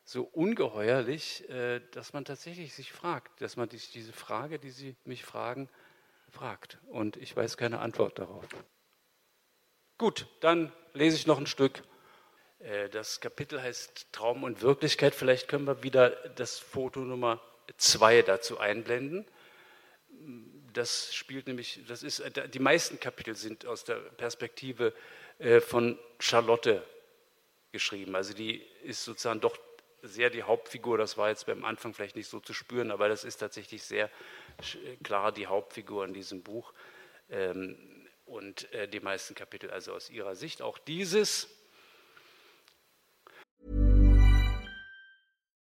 so ungeheuerlich, äh, dass man tatsächlich sich fragt, dass man diese Frage, die Sie mich fragen, fragt. Und ich weiß keine Antwort darauf. Gut, dann lese ich noch ein Stück. Äh, das Kapitel heißt Traum und Wirklichkeit. Vielleicht können wir wieder das Foto Nummer zwei dazu einblenden. Das spielt nämlich, das ist, äh, die meisten Kapitel sind aus der Perspektive von Charlotte geschrieben. Also die ist sozusagen doch sehr die Hauptfigur. Das war jetzt beim Anfang vielleicht nicht so zu spüren, aber das ist tatsächlich sehr klar die Hauptfigur in diesem Buch. Ähm, und äh, die meisten Kapitel also aus ihrer Sicht. Auch dieses.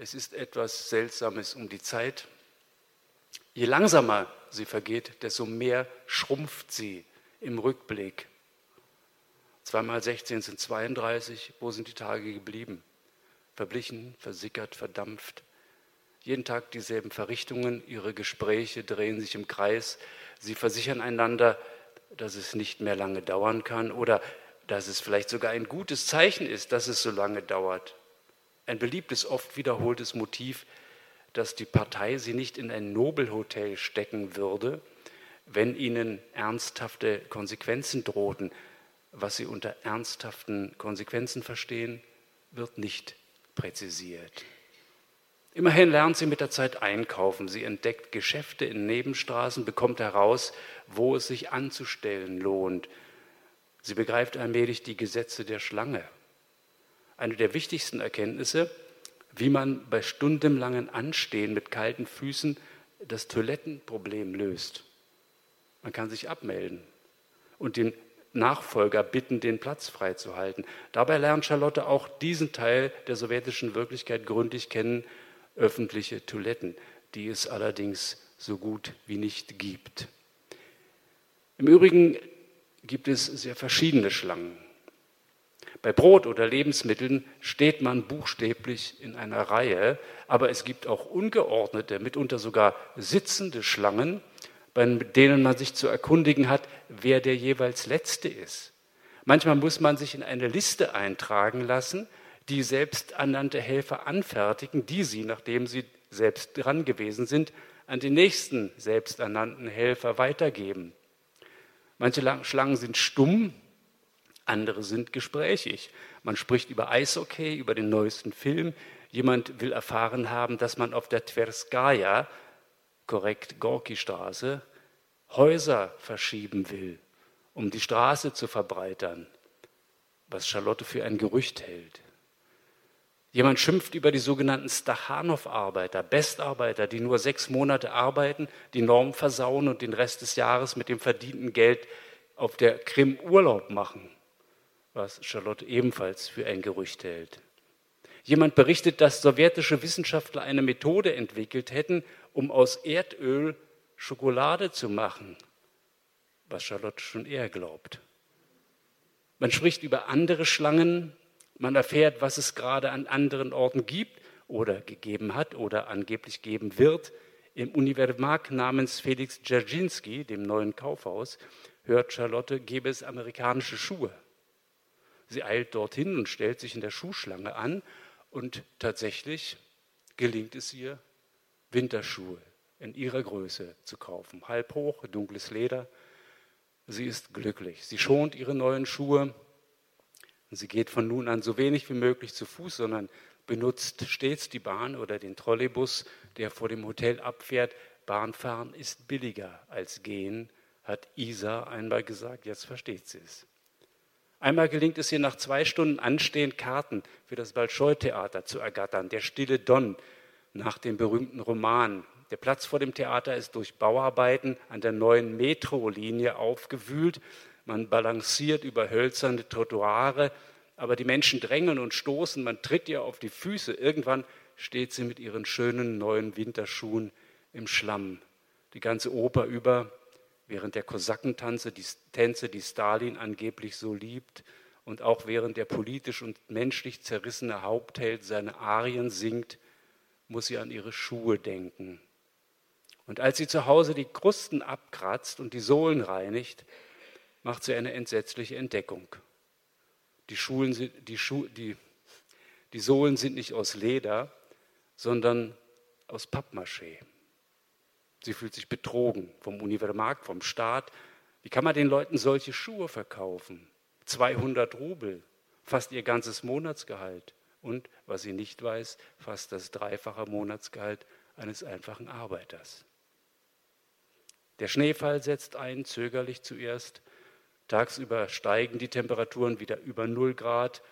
Es ist etwas Seltsames um die Zeit. Je langsamer sie vergeht, desto mehr schrumpft sie im Rückblick. Zweimal 16 sind 32. Wo sind die Tage geblieben? Verblichen, versickert, verdampft. Jeden Tag dieselben Verrichtungen, ihre Gespräche drehen sich im Kreis. Sie versichern einander, dass es nicht mehr lange dauern kann oder dass es vielleicht sogar ein gutes Zeichen ist, dass es so lange dauert ein beliebtes, oft wiederholtes Motiv, dass die Partei sie nicht in ein Nobelhotel stecken würde, wenn ihnen ernsthafte Konsequenzen drohten. Was sie unter ernsthaften Konsequenzen verstehen, wird nicht präzisiert. Immerhin lernt sie mit der Zeit einkaufen. Sie entdeckt Geschäfte in Nebenstraßen, bekommt heraus, wo es sich anzustellen lohnt. Sie begreift allmählich die Gesetze der Schlange eine der wichtigsten Erkenntnisse, wie man bei stundenlangen Anstehen mit kalten Füßen das Toilettenproblem löst. Man kann sich abmelden und den Nachfolger bitten, den Platz freizuhalten. Dabei lernt Charlotte auch diesen Teil der sowjetischen Wirklichkeit gründlich kennen, öffentliche Toiletten, die es allerdings so gut wie nicht gibt. Im Übrigen gibt es sehr verschiedene Schlangen. Bei Brot oder Lebensmitteln steht man buchstäblich in einer Reihe, aber es gibt auch ungeordnete, mitunter sogar sitzende Schlangen, bei denen man sich zu erkundigen hat, wer der jeweils Letzte ist. Manchmal muss man sich in eine Liste eintragen lassen, die selbsternannte Helfer anfertigen, die sie, nachdem sie selbst dran gewesen sind, an den nächsten selbsternannten Helfer weitergeben. Manche Schlangen sind stumm, andere sind gesprächig. Man spricht über Eishockey, über den neuesten Film. Jemand will erfahren haben, dass man auf der Tverskaya, korrekt Gorki-Straße, Häuser verschieben will, um die Straße zu verbreitern, was Charlotte für ein Gerücht hält. Jemand schimpft über die sogenannten Stachanov-Arbeiter, Bestarbeiter, die nur sechs Monate arbeiten, die Norm versauen und den Rest des Jahres mit dem verdienten Geld auf der Krim Urlaub machen was Charlotte ebenfalls für ein Gerücht hält. Jemand berichtet, dass sowjetische Wissenschaftler eine Methode entwickelt hätten, um aus Erdöl Schokolade zu machen, was Charlotte schon eher glaubt. Man spricht über andere Schlangen, man erfährt, was es gerade an anderen Orten gibt oder gegeben hat oder angeblich geben wird. Im Univermarkt namens Felix Dzerzhinsky, dem neuen Kaufhaus, hört Charlotte, gäbe es amerikanische Schuhe. Sie eilt dorthin und stellt sich in der Schuhschlange an und tatsächlich gelingt es ihr, Winterschuhe in ihrer Größe zu kaufen. Halb hoch, dunkles Leder. Sie ist glücklich. Sie schont ihre neuen Schuhe. Sie geht von nun an so wenig wie möglich zu Fuß, sondern benutzt stets die Bahn oder den Trolleybus, der vor dem Hotel abfährt. Bahnfahren ist billiger als gehen, hat Isa einmal gesagt, jetzt versteht sie es. Einmal gelingt es ihr nach zwei Stunden Anstehen Karten für das Bolschoi-Theater zu ergattern, der stille Don nach dem berühmten Roman. Der Platz vor dem Theater ist durch Bauarbeiten an der neuen Metrolinie aufgewühlt. Man balanciert über hölzerne Trottoire, aber die Menschen drängen und stoßen, man tritt ihr auf die Füße. Irgendwann steht sie mit ihren schönen neuen Winterschuhen im Schlamm. Die ganze Oper über während der Kosakentanze, die Tänze, die Stalin angeblich so liebt, und auch während der politisch und menschlich zerrissene Hauptheld seine Arien singt, muss sie an ihre Schuhe denken. Und als sie zu Hause die Krusten abkratzt und die Sohlen reinigt, macht sie eine entsetzliche Entdeckung. Die, Schulen sind, die, Schu die, die Sohlen sind nicht aus Leder, sondern aus Pappmaché. Sie fühlt sich betrogen vom Univermarkt, vom Staat. Wie kann man den Leuten solche Schuhe verkaufen? 200 Rubel, fast ihr ganzes Monatsgehalt. Und, was sie nicht weiß, fast das dreifache Monatsgehalt eines einfachen Arbeiters. Der Schneefall setzt ein, zögerlich zuerst. Tagsüber steigen die Temperaturen wieder über 0 Grad.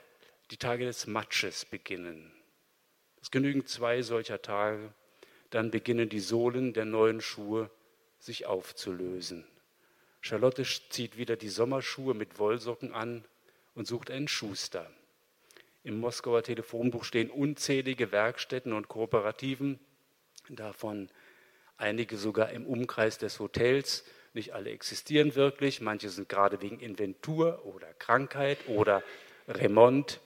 Die Tage des Matsches beginnen. Es genügen zwei solcher Tage, dann beginnen die Sohlen der neuen Schuhe sich aufzulösen. Charlotte zieht wieder die Sommerschuhe mit Wollsocken an und sucht einen Schuster. Im Moskauer Telefonbuch stehen unzählige Werkstätten und Kooperativen, davon einige sogar im Umkreis des Hotels. Nicht alle existieren wirklich, manche sind gerade wegen Inventur oder Krankheit oder Remont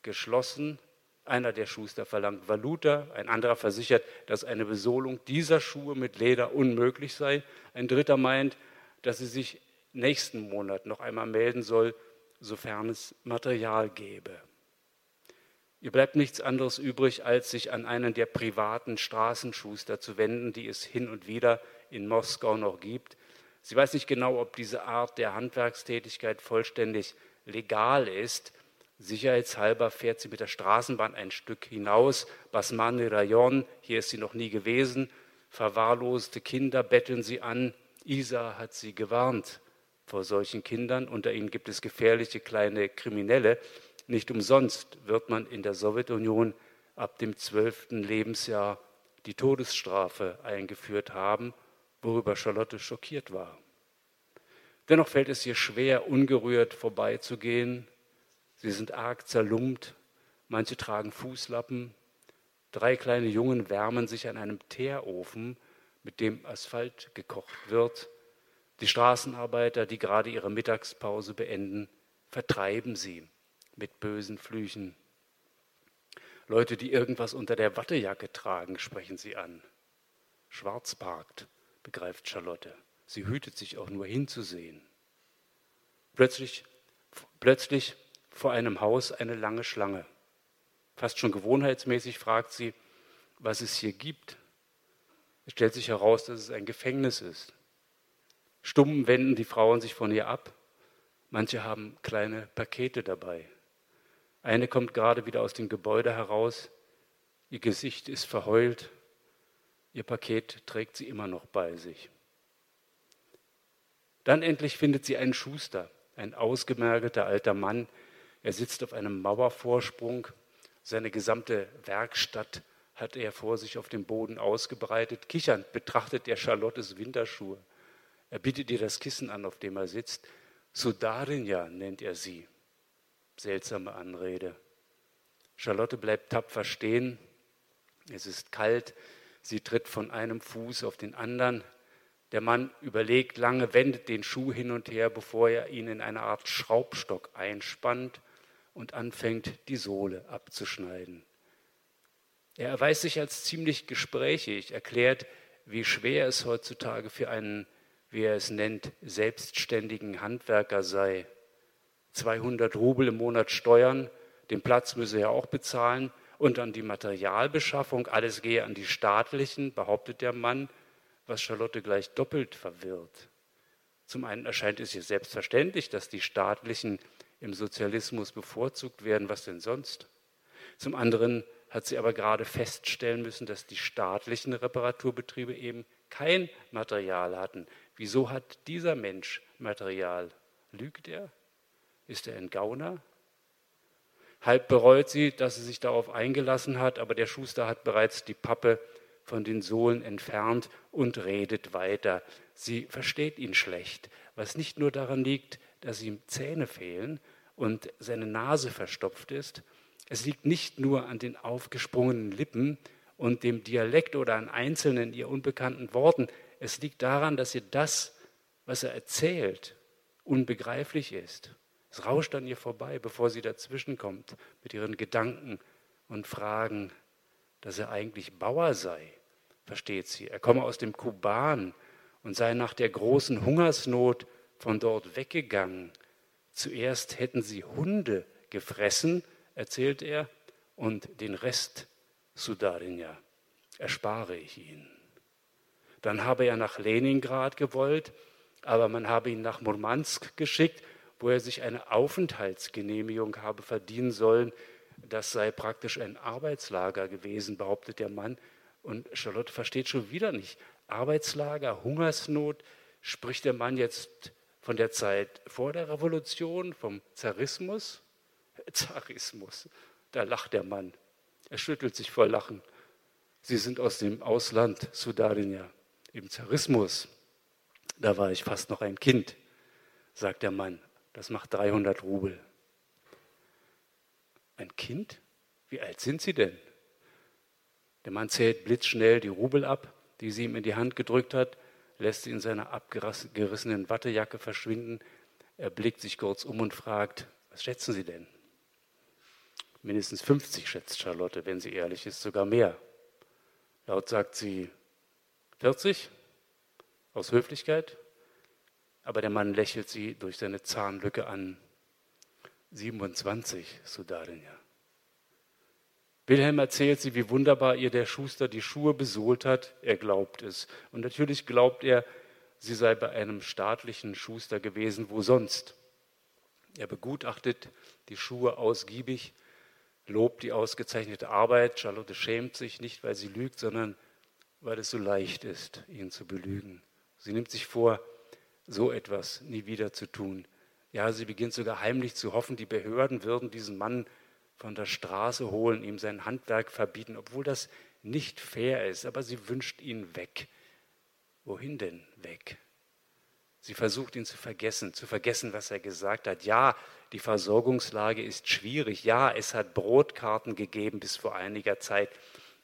geschlossen. Einer der Schuster verlangt Valuta, ein anderer versichert, dass eine Besohlung dieser Schuhe mit Leder unmöglich sei. Ein dritter meint, dass sie sich nächsten Monat noch einmal melden soll, sofern es Material gäbe. Ihr bleibt nichts anderes übrig, als sich an einen der privaten Straßenschuster zu wenden, die es hin und wieder in Moskau noch gibt. Sie weiß nicht genau, ob diese Art der Handwerkstätigkeit vollständig legal ist, Sicherheitshalber fährt sie mit der Straßenbahn ein Stück hinaus. Basmani Rayon, hier ist sie noch nie gewesen. Verwahrloste Kinder betteln sie an. Isa hat sie gewarnt vor solchen Kindern. Unter ihnen gibt es gefährliche kleine Kriminelle. Nicht umsonst wird man in der Sowjetunion ab dem zwölften Lebensjahr die Todesstrafe eingeführt haben, worüber Charlotte schockiert war. Dennoch fällt es ihr schwer, ungerührt vorbeizugehen, Sie sind arg zerlumpt, manche tragen Fußlappen. Drei kleine Jungen wärmen sich an einem Teerofen, mit dem Asphalt gekocht wird. Die Straßenarbeiter, die gerade ihre Mittagspause beenden, vertreiben sie mit bösen Flüchen. Leute, die irgendwas unter der Wattejacke tragen, sprechen sie an. Schwarzparkt, begreift Charlotte. Sie hütet sich auch nur hinzusehen. Plötzlich, plötzlich vor einem Haus eine lange Schlange. Fast schon gewohnheitsmäßig fragt sie, was es hier gibt. Es stellt sich heraus, dass es ein Gefängnis ist. Stumm wenden die Frauen sich von ihr ab. Manche haben kleine Pakete dabei. Eine kommt gerade wieder aus dem Gebäude heraus. Ihr Gesicht ist verheult. Ihr Paket trägt sie immer noch bei sich. Dann endlich findet sie einen Schuster, ein ausgemergelter alter Mann, er sitzt auf einem Mauervorsprung. Seine gesamte Werkstatt hat er vor sich auf dem Boden ausgebreitet. Kichernd betrachtet er Charlottes Winterschuhe. Er bietet ihr das Kissen an, auf dem er sitzt. Sudarinja nennt er sie. Seltsame Anrede. Charlotte bleibt tapfer stehen. Es ist kalt. Sie tritt von einem Fuß auf den anderen. Der Mann überlegt lange, wendet den Schuh hin und her, bevor er ihn in eine Art Schraubstock einspannt und anfängt, die Sohle abzuschneiden. Er erweist sich als ziemlich gesprächig, erklärt, wie schwer es heutzutage für einen, wie er es nennt, selbstständigen Handwerker sei. 200 Rubel im Monat Steuern, den Platz müsse er auch bezahlen und dann die Materialbeschaffung, alles gehe an die staatlichen, behauptet der Mann, was Charlotte gleich doppelt verwirrt. Zum einen erscheint es ihr selbstverständlich, dass die staatlichen im Sozialismus bevorzugt werden, was denn sonst? Zum anderen hat sie aber gerade feststellen müssen, dass die staatlichen Reparaturbetriebe eben kein Material hatten. Wieso hat dieser Mensch Material? Lügt er? Ist er ein Gauner? Halb bereut sie, dass sie sich darauf eingelassen hat, aber der Schuster hat bereits die Pappe von den Sohlen entfernt und redet weiter. Sie versteht ihn schlecht, was nicht nur daran liegt, dass ihm Zähne fehlen und seine Nase verstopft ist. Es liegt nicht nur an den aufgesprungenen Lippen und dem Dialekt oder an einzelnen ihr unbekannten Worten. Es liegt daran, dass ihr das, was er erzählt, unbegreiflich ist. Es rauscht an ihr vorbei, bevor sie dazwischenkommt mit ihren Gedanken und Fragen, dass er eigentlich Bauer sei, versteht sie. Er komme aus dem Kuban und sei nach der großen Hungersnot von dort weggegangen. Zuerst hätten sie Hunde gefressen, erzählt er, und den Rest, Sudarinja, erspare ich ihnen. Dann habe er nach Leningrad gewollt, aber man habe ihn nach Murmansk geschickt, wo er sich eine Aufenthaltsgenehmigung habe verdienen sollen. Das sei praktisch ein Arbeitslager gewesen, behauptet der Mann. Und Charlotte versteht schon wieder nicht. Arbeitslager, Hungersnot, spricht der Mann jetzt von der Zeit vor der Revolution, vom Zarismus? Zarismus, da lacht der Mann. Er schüttelt sich vor Lachen. Sie sind aus dem Ausland, Sudarinja, im Zarismus. Da war ich fast noch ein Kind, sagt der Mann. Das macht 300 Rubel. Ein Kind? Wie alt sind Sie denn? Der Mann zählt blitzschnell die Rubel ab, die sie ihm in die Hand gedrückt hat, lässt sie in seiner abgerissenen Wattejacke verschwinden. Er blickt sich kurz um und fragt, was schätzen Sie denn? Mindestens 50 schätzt Charlotte, wenn sie ehrlich ist, sogar mehr. Laut sagt sie 40 aus Höflichkeit, aber der Mann lächelt sie durch seine Zahnlücke an. 27, Sudarinja. Wilhelm erzählt sie, wie wunderbar ihr der Schuster die Schuhe besohlt hat. Er glaubt es. Und natürlich glaubt er, sie sei bei einem staatlichen Schuster gewesen, wo sonst. Er begutachtet die Schuhe ausgiebig, lobt die ausgezeichnete Arbeit. Charlotte schämt sich nicht, weil sie lügt, sondern weil es so leicht ist, ihn zu belügen. Sie nimmt sich vor, so etwas nie wieder zu tun. Ja, sie beginnt sogar heimlich zu hoffen, die Behörden würden diesen Mann von der Straße holen, ihm sein Handwerk verbieten, obwohl das nicht fair ist, aber sie wünscht ihn weg. Wohin denn weg? Sie versucht ihn zu vergessen, zu vergessen, was er gesagt hat. Ja, die Versorgungslage ist schwierig. Ja, es hat Brotkarten gegeben bis vor einiger Zeit.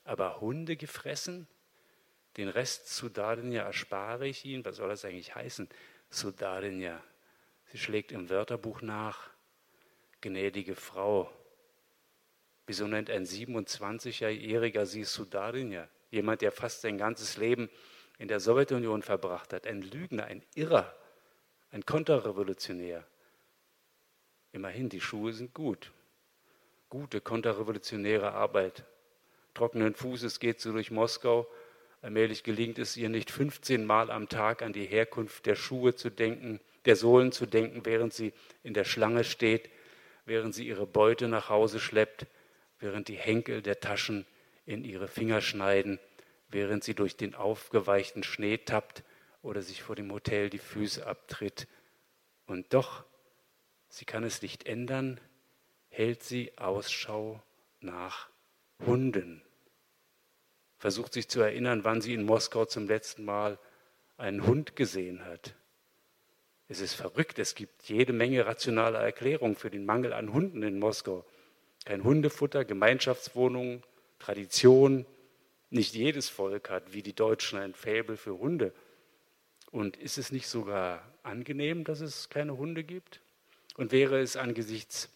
Aber Hunde gefressen? Den Rest Sudarinja erspare ich Ihnen. Was soll das eigentlich heißen? Sudarinja. Sie schlägt im Wörterbuch nach. Gnädige Frau, Wieso nennt ein 27-Jähriger sie Sudarinja? Jemand, der fast sein ganzes Leben in der Sowjetunion verbracht hat. Ein Lügner, ein Irrer, ein Konterrevolutionär. Immerhin, die Schuhe sind gut. Gute konterrevolutionäre Arbeit. Trockenen Fußes geht sie durch Moskau. Allmählich gelingt es ihr nicht 15 Mal am Tag an die Herkunft der Schuhe zu denken, der Sohlen zu denken, während sie in der Schlange steht, während sie ihre Beute nach Hause schleppt, während die Henkel der Taschen in ihre Finger schneiden, während sie durch den aufgeweichten Schnee tappt oder sich vor dem Hotel die Füße abtritt. Und doch, sie kann es nicht ändern, hält sie Ausschau nach Hunden. Versucht sich zu erinnern, wann sie in Moskau zum letzten Mal einen Hund gesehen hat. Es ist verrückt, es gibt jede Menge rationaler Erklärungen für den Mangel an Hunden in Moskau kein Hundefutter, Gemeinschaftswohnungen, Tradition. Nicht jedes Volk hat, wie die Deutschen, ein Faible für Hunde. Und ist es nicht sogar angenehm, dass es keine Hunde gibt? Und wäre es angesichts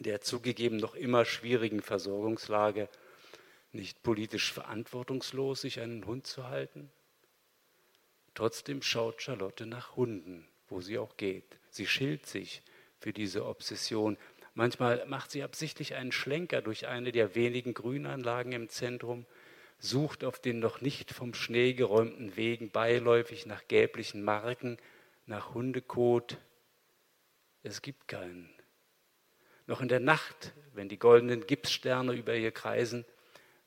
der zugegeben noch immer schwierigen Versorgungslage nicht politisch verantwortungslos, sich einen Hund zu halten? Trotzdem schaut Charlotte nach Hunden, wo sie auch geht. Sie schilt sich für diese Obsession. Manchmal macht sie absichtlich einen Schlenker durch eine der wenigen Grünanlagen im Zentrum, sucht auf den noch nicht vom Schnee geräumten Wegen beiläufig nach gelblichen Marken, nach Hundekot. Es gibt keinen. Noch in der Nacht, wenn die goldenen Gipssterne über ihr kreisen,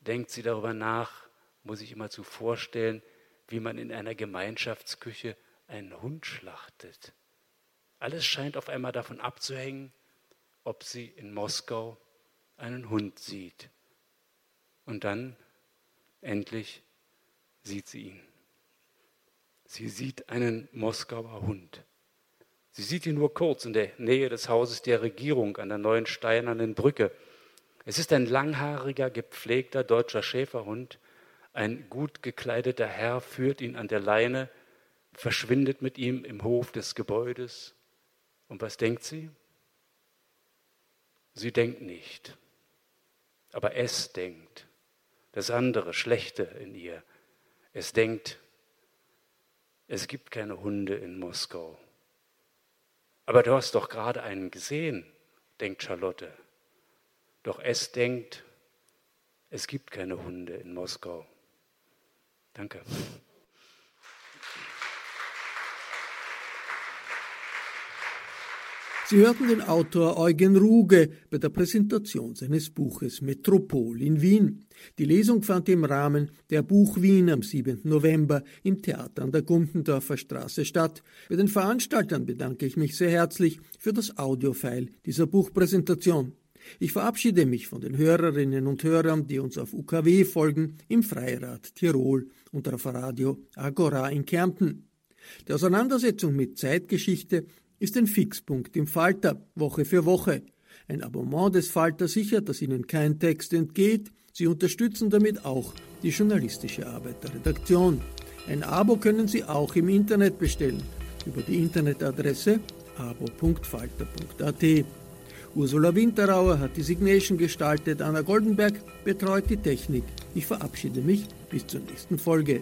denkt sie darüber nach, muss ich immer zu vorstellen, wie man in einer Gemeinschaftsküche einen Hund schlachtet. Alles scheint auf einmal davon abzuhängen, ob sie in Moskau einen Hund sieht. Und dann, endlich, sieht sie ihn. Sie sieht einen Moskauer Hund. Sie sieht ihn nur kurz in der Nähe des Hauses der Regierung an der neuen steinernen Brücke. Es ist ein langhaariger, gepflegter deutscher Schäferhund. Ein gut gekleideter Herr führt ihn an der Leine, verschwindet mit ihm im Hof des Gebäudes. Und was denkt sie? Sie denkt nicht, aber es denkt, das andere, Schlechte in ihr. Es denkt, es gibt keine Hunde in Moskau. Aber du hast doch gerade einen gesehen, denkt Charlotte. Doch es denkt, es gibt keine Hunde in Moskau. Danke. Sie hörten den Autor Eugen Ruge bei der Präsentation seines Buches Metropol in Wien. Die Lesung fand im Rahmen der Buch Wien am 7. November im Theater an der Gundendorfer Straße statt. Bei den Veranstaltern bedanke ich mich sehr herzlich für das Audiofile dieser Buchpräsentation. Ich verabschiede mich von den Hörerinnen und Hörern, die uns auf UKW folgen, im Freirad Tirol und auf Radio Agora in Kärnten. Die Auseinandersetzung mit Zeitgeschichte ist ein Fixpunkt im Falter, Woche für Woche. Ein Abonnement des Falter sichert, dass Ihnen kein Text entgeht. Sie unterstützen damit auch die journalistische Arbeit der Redaktion. Ein Abo können Sie auch im Internet bestellen, über die Internetadresse abo.falter.at. Ursula Winterauer hat die Signation gestaltet, Anna Goldenberg betreut die Technik. Ich verabschiede mich bis zur nächsten Folge.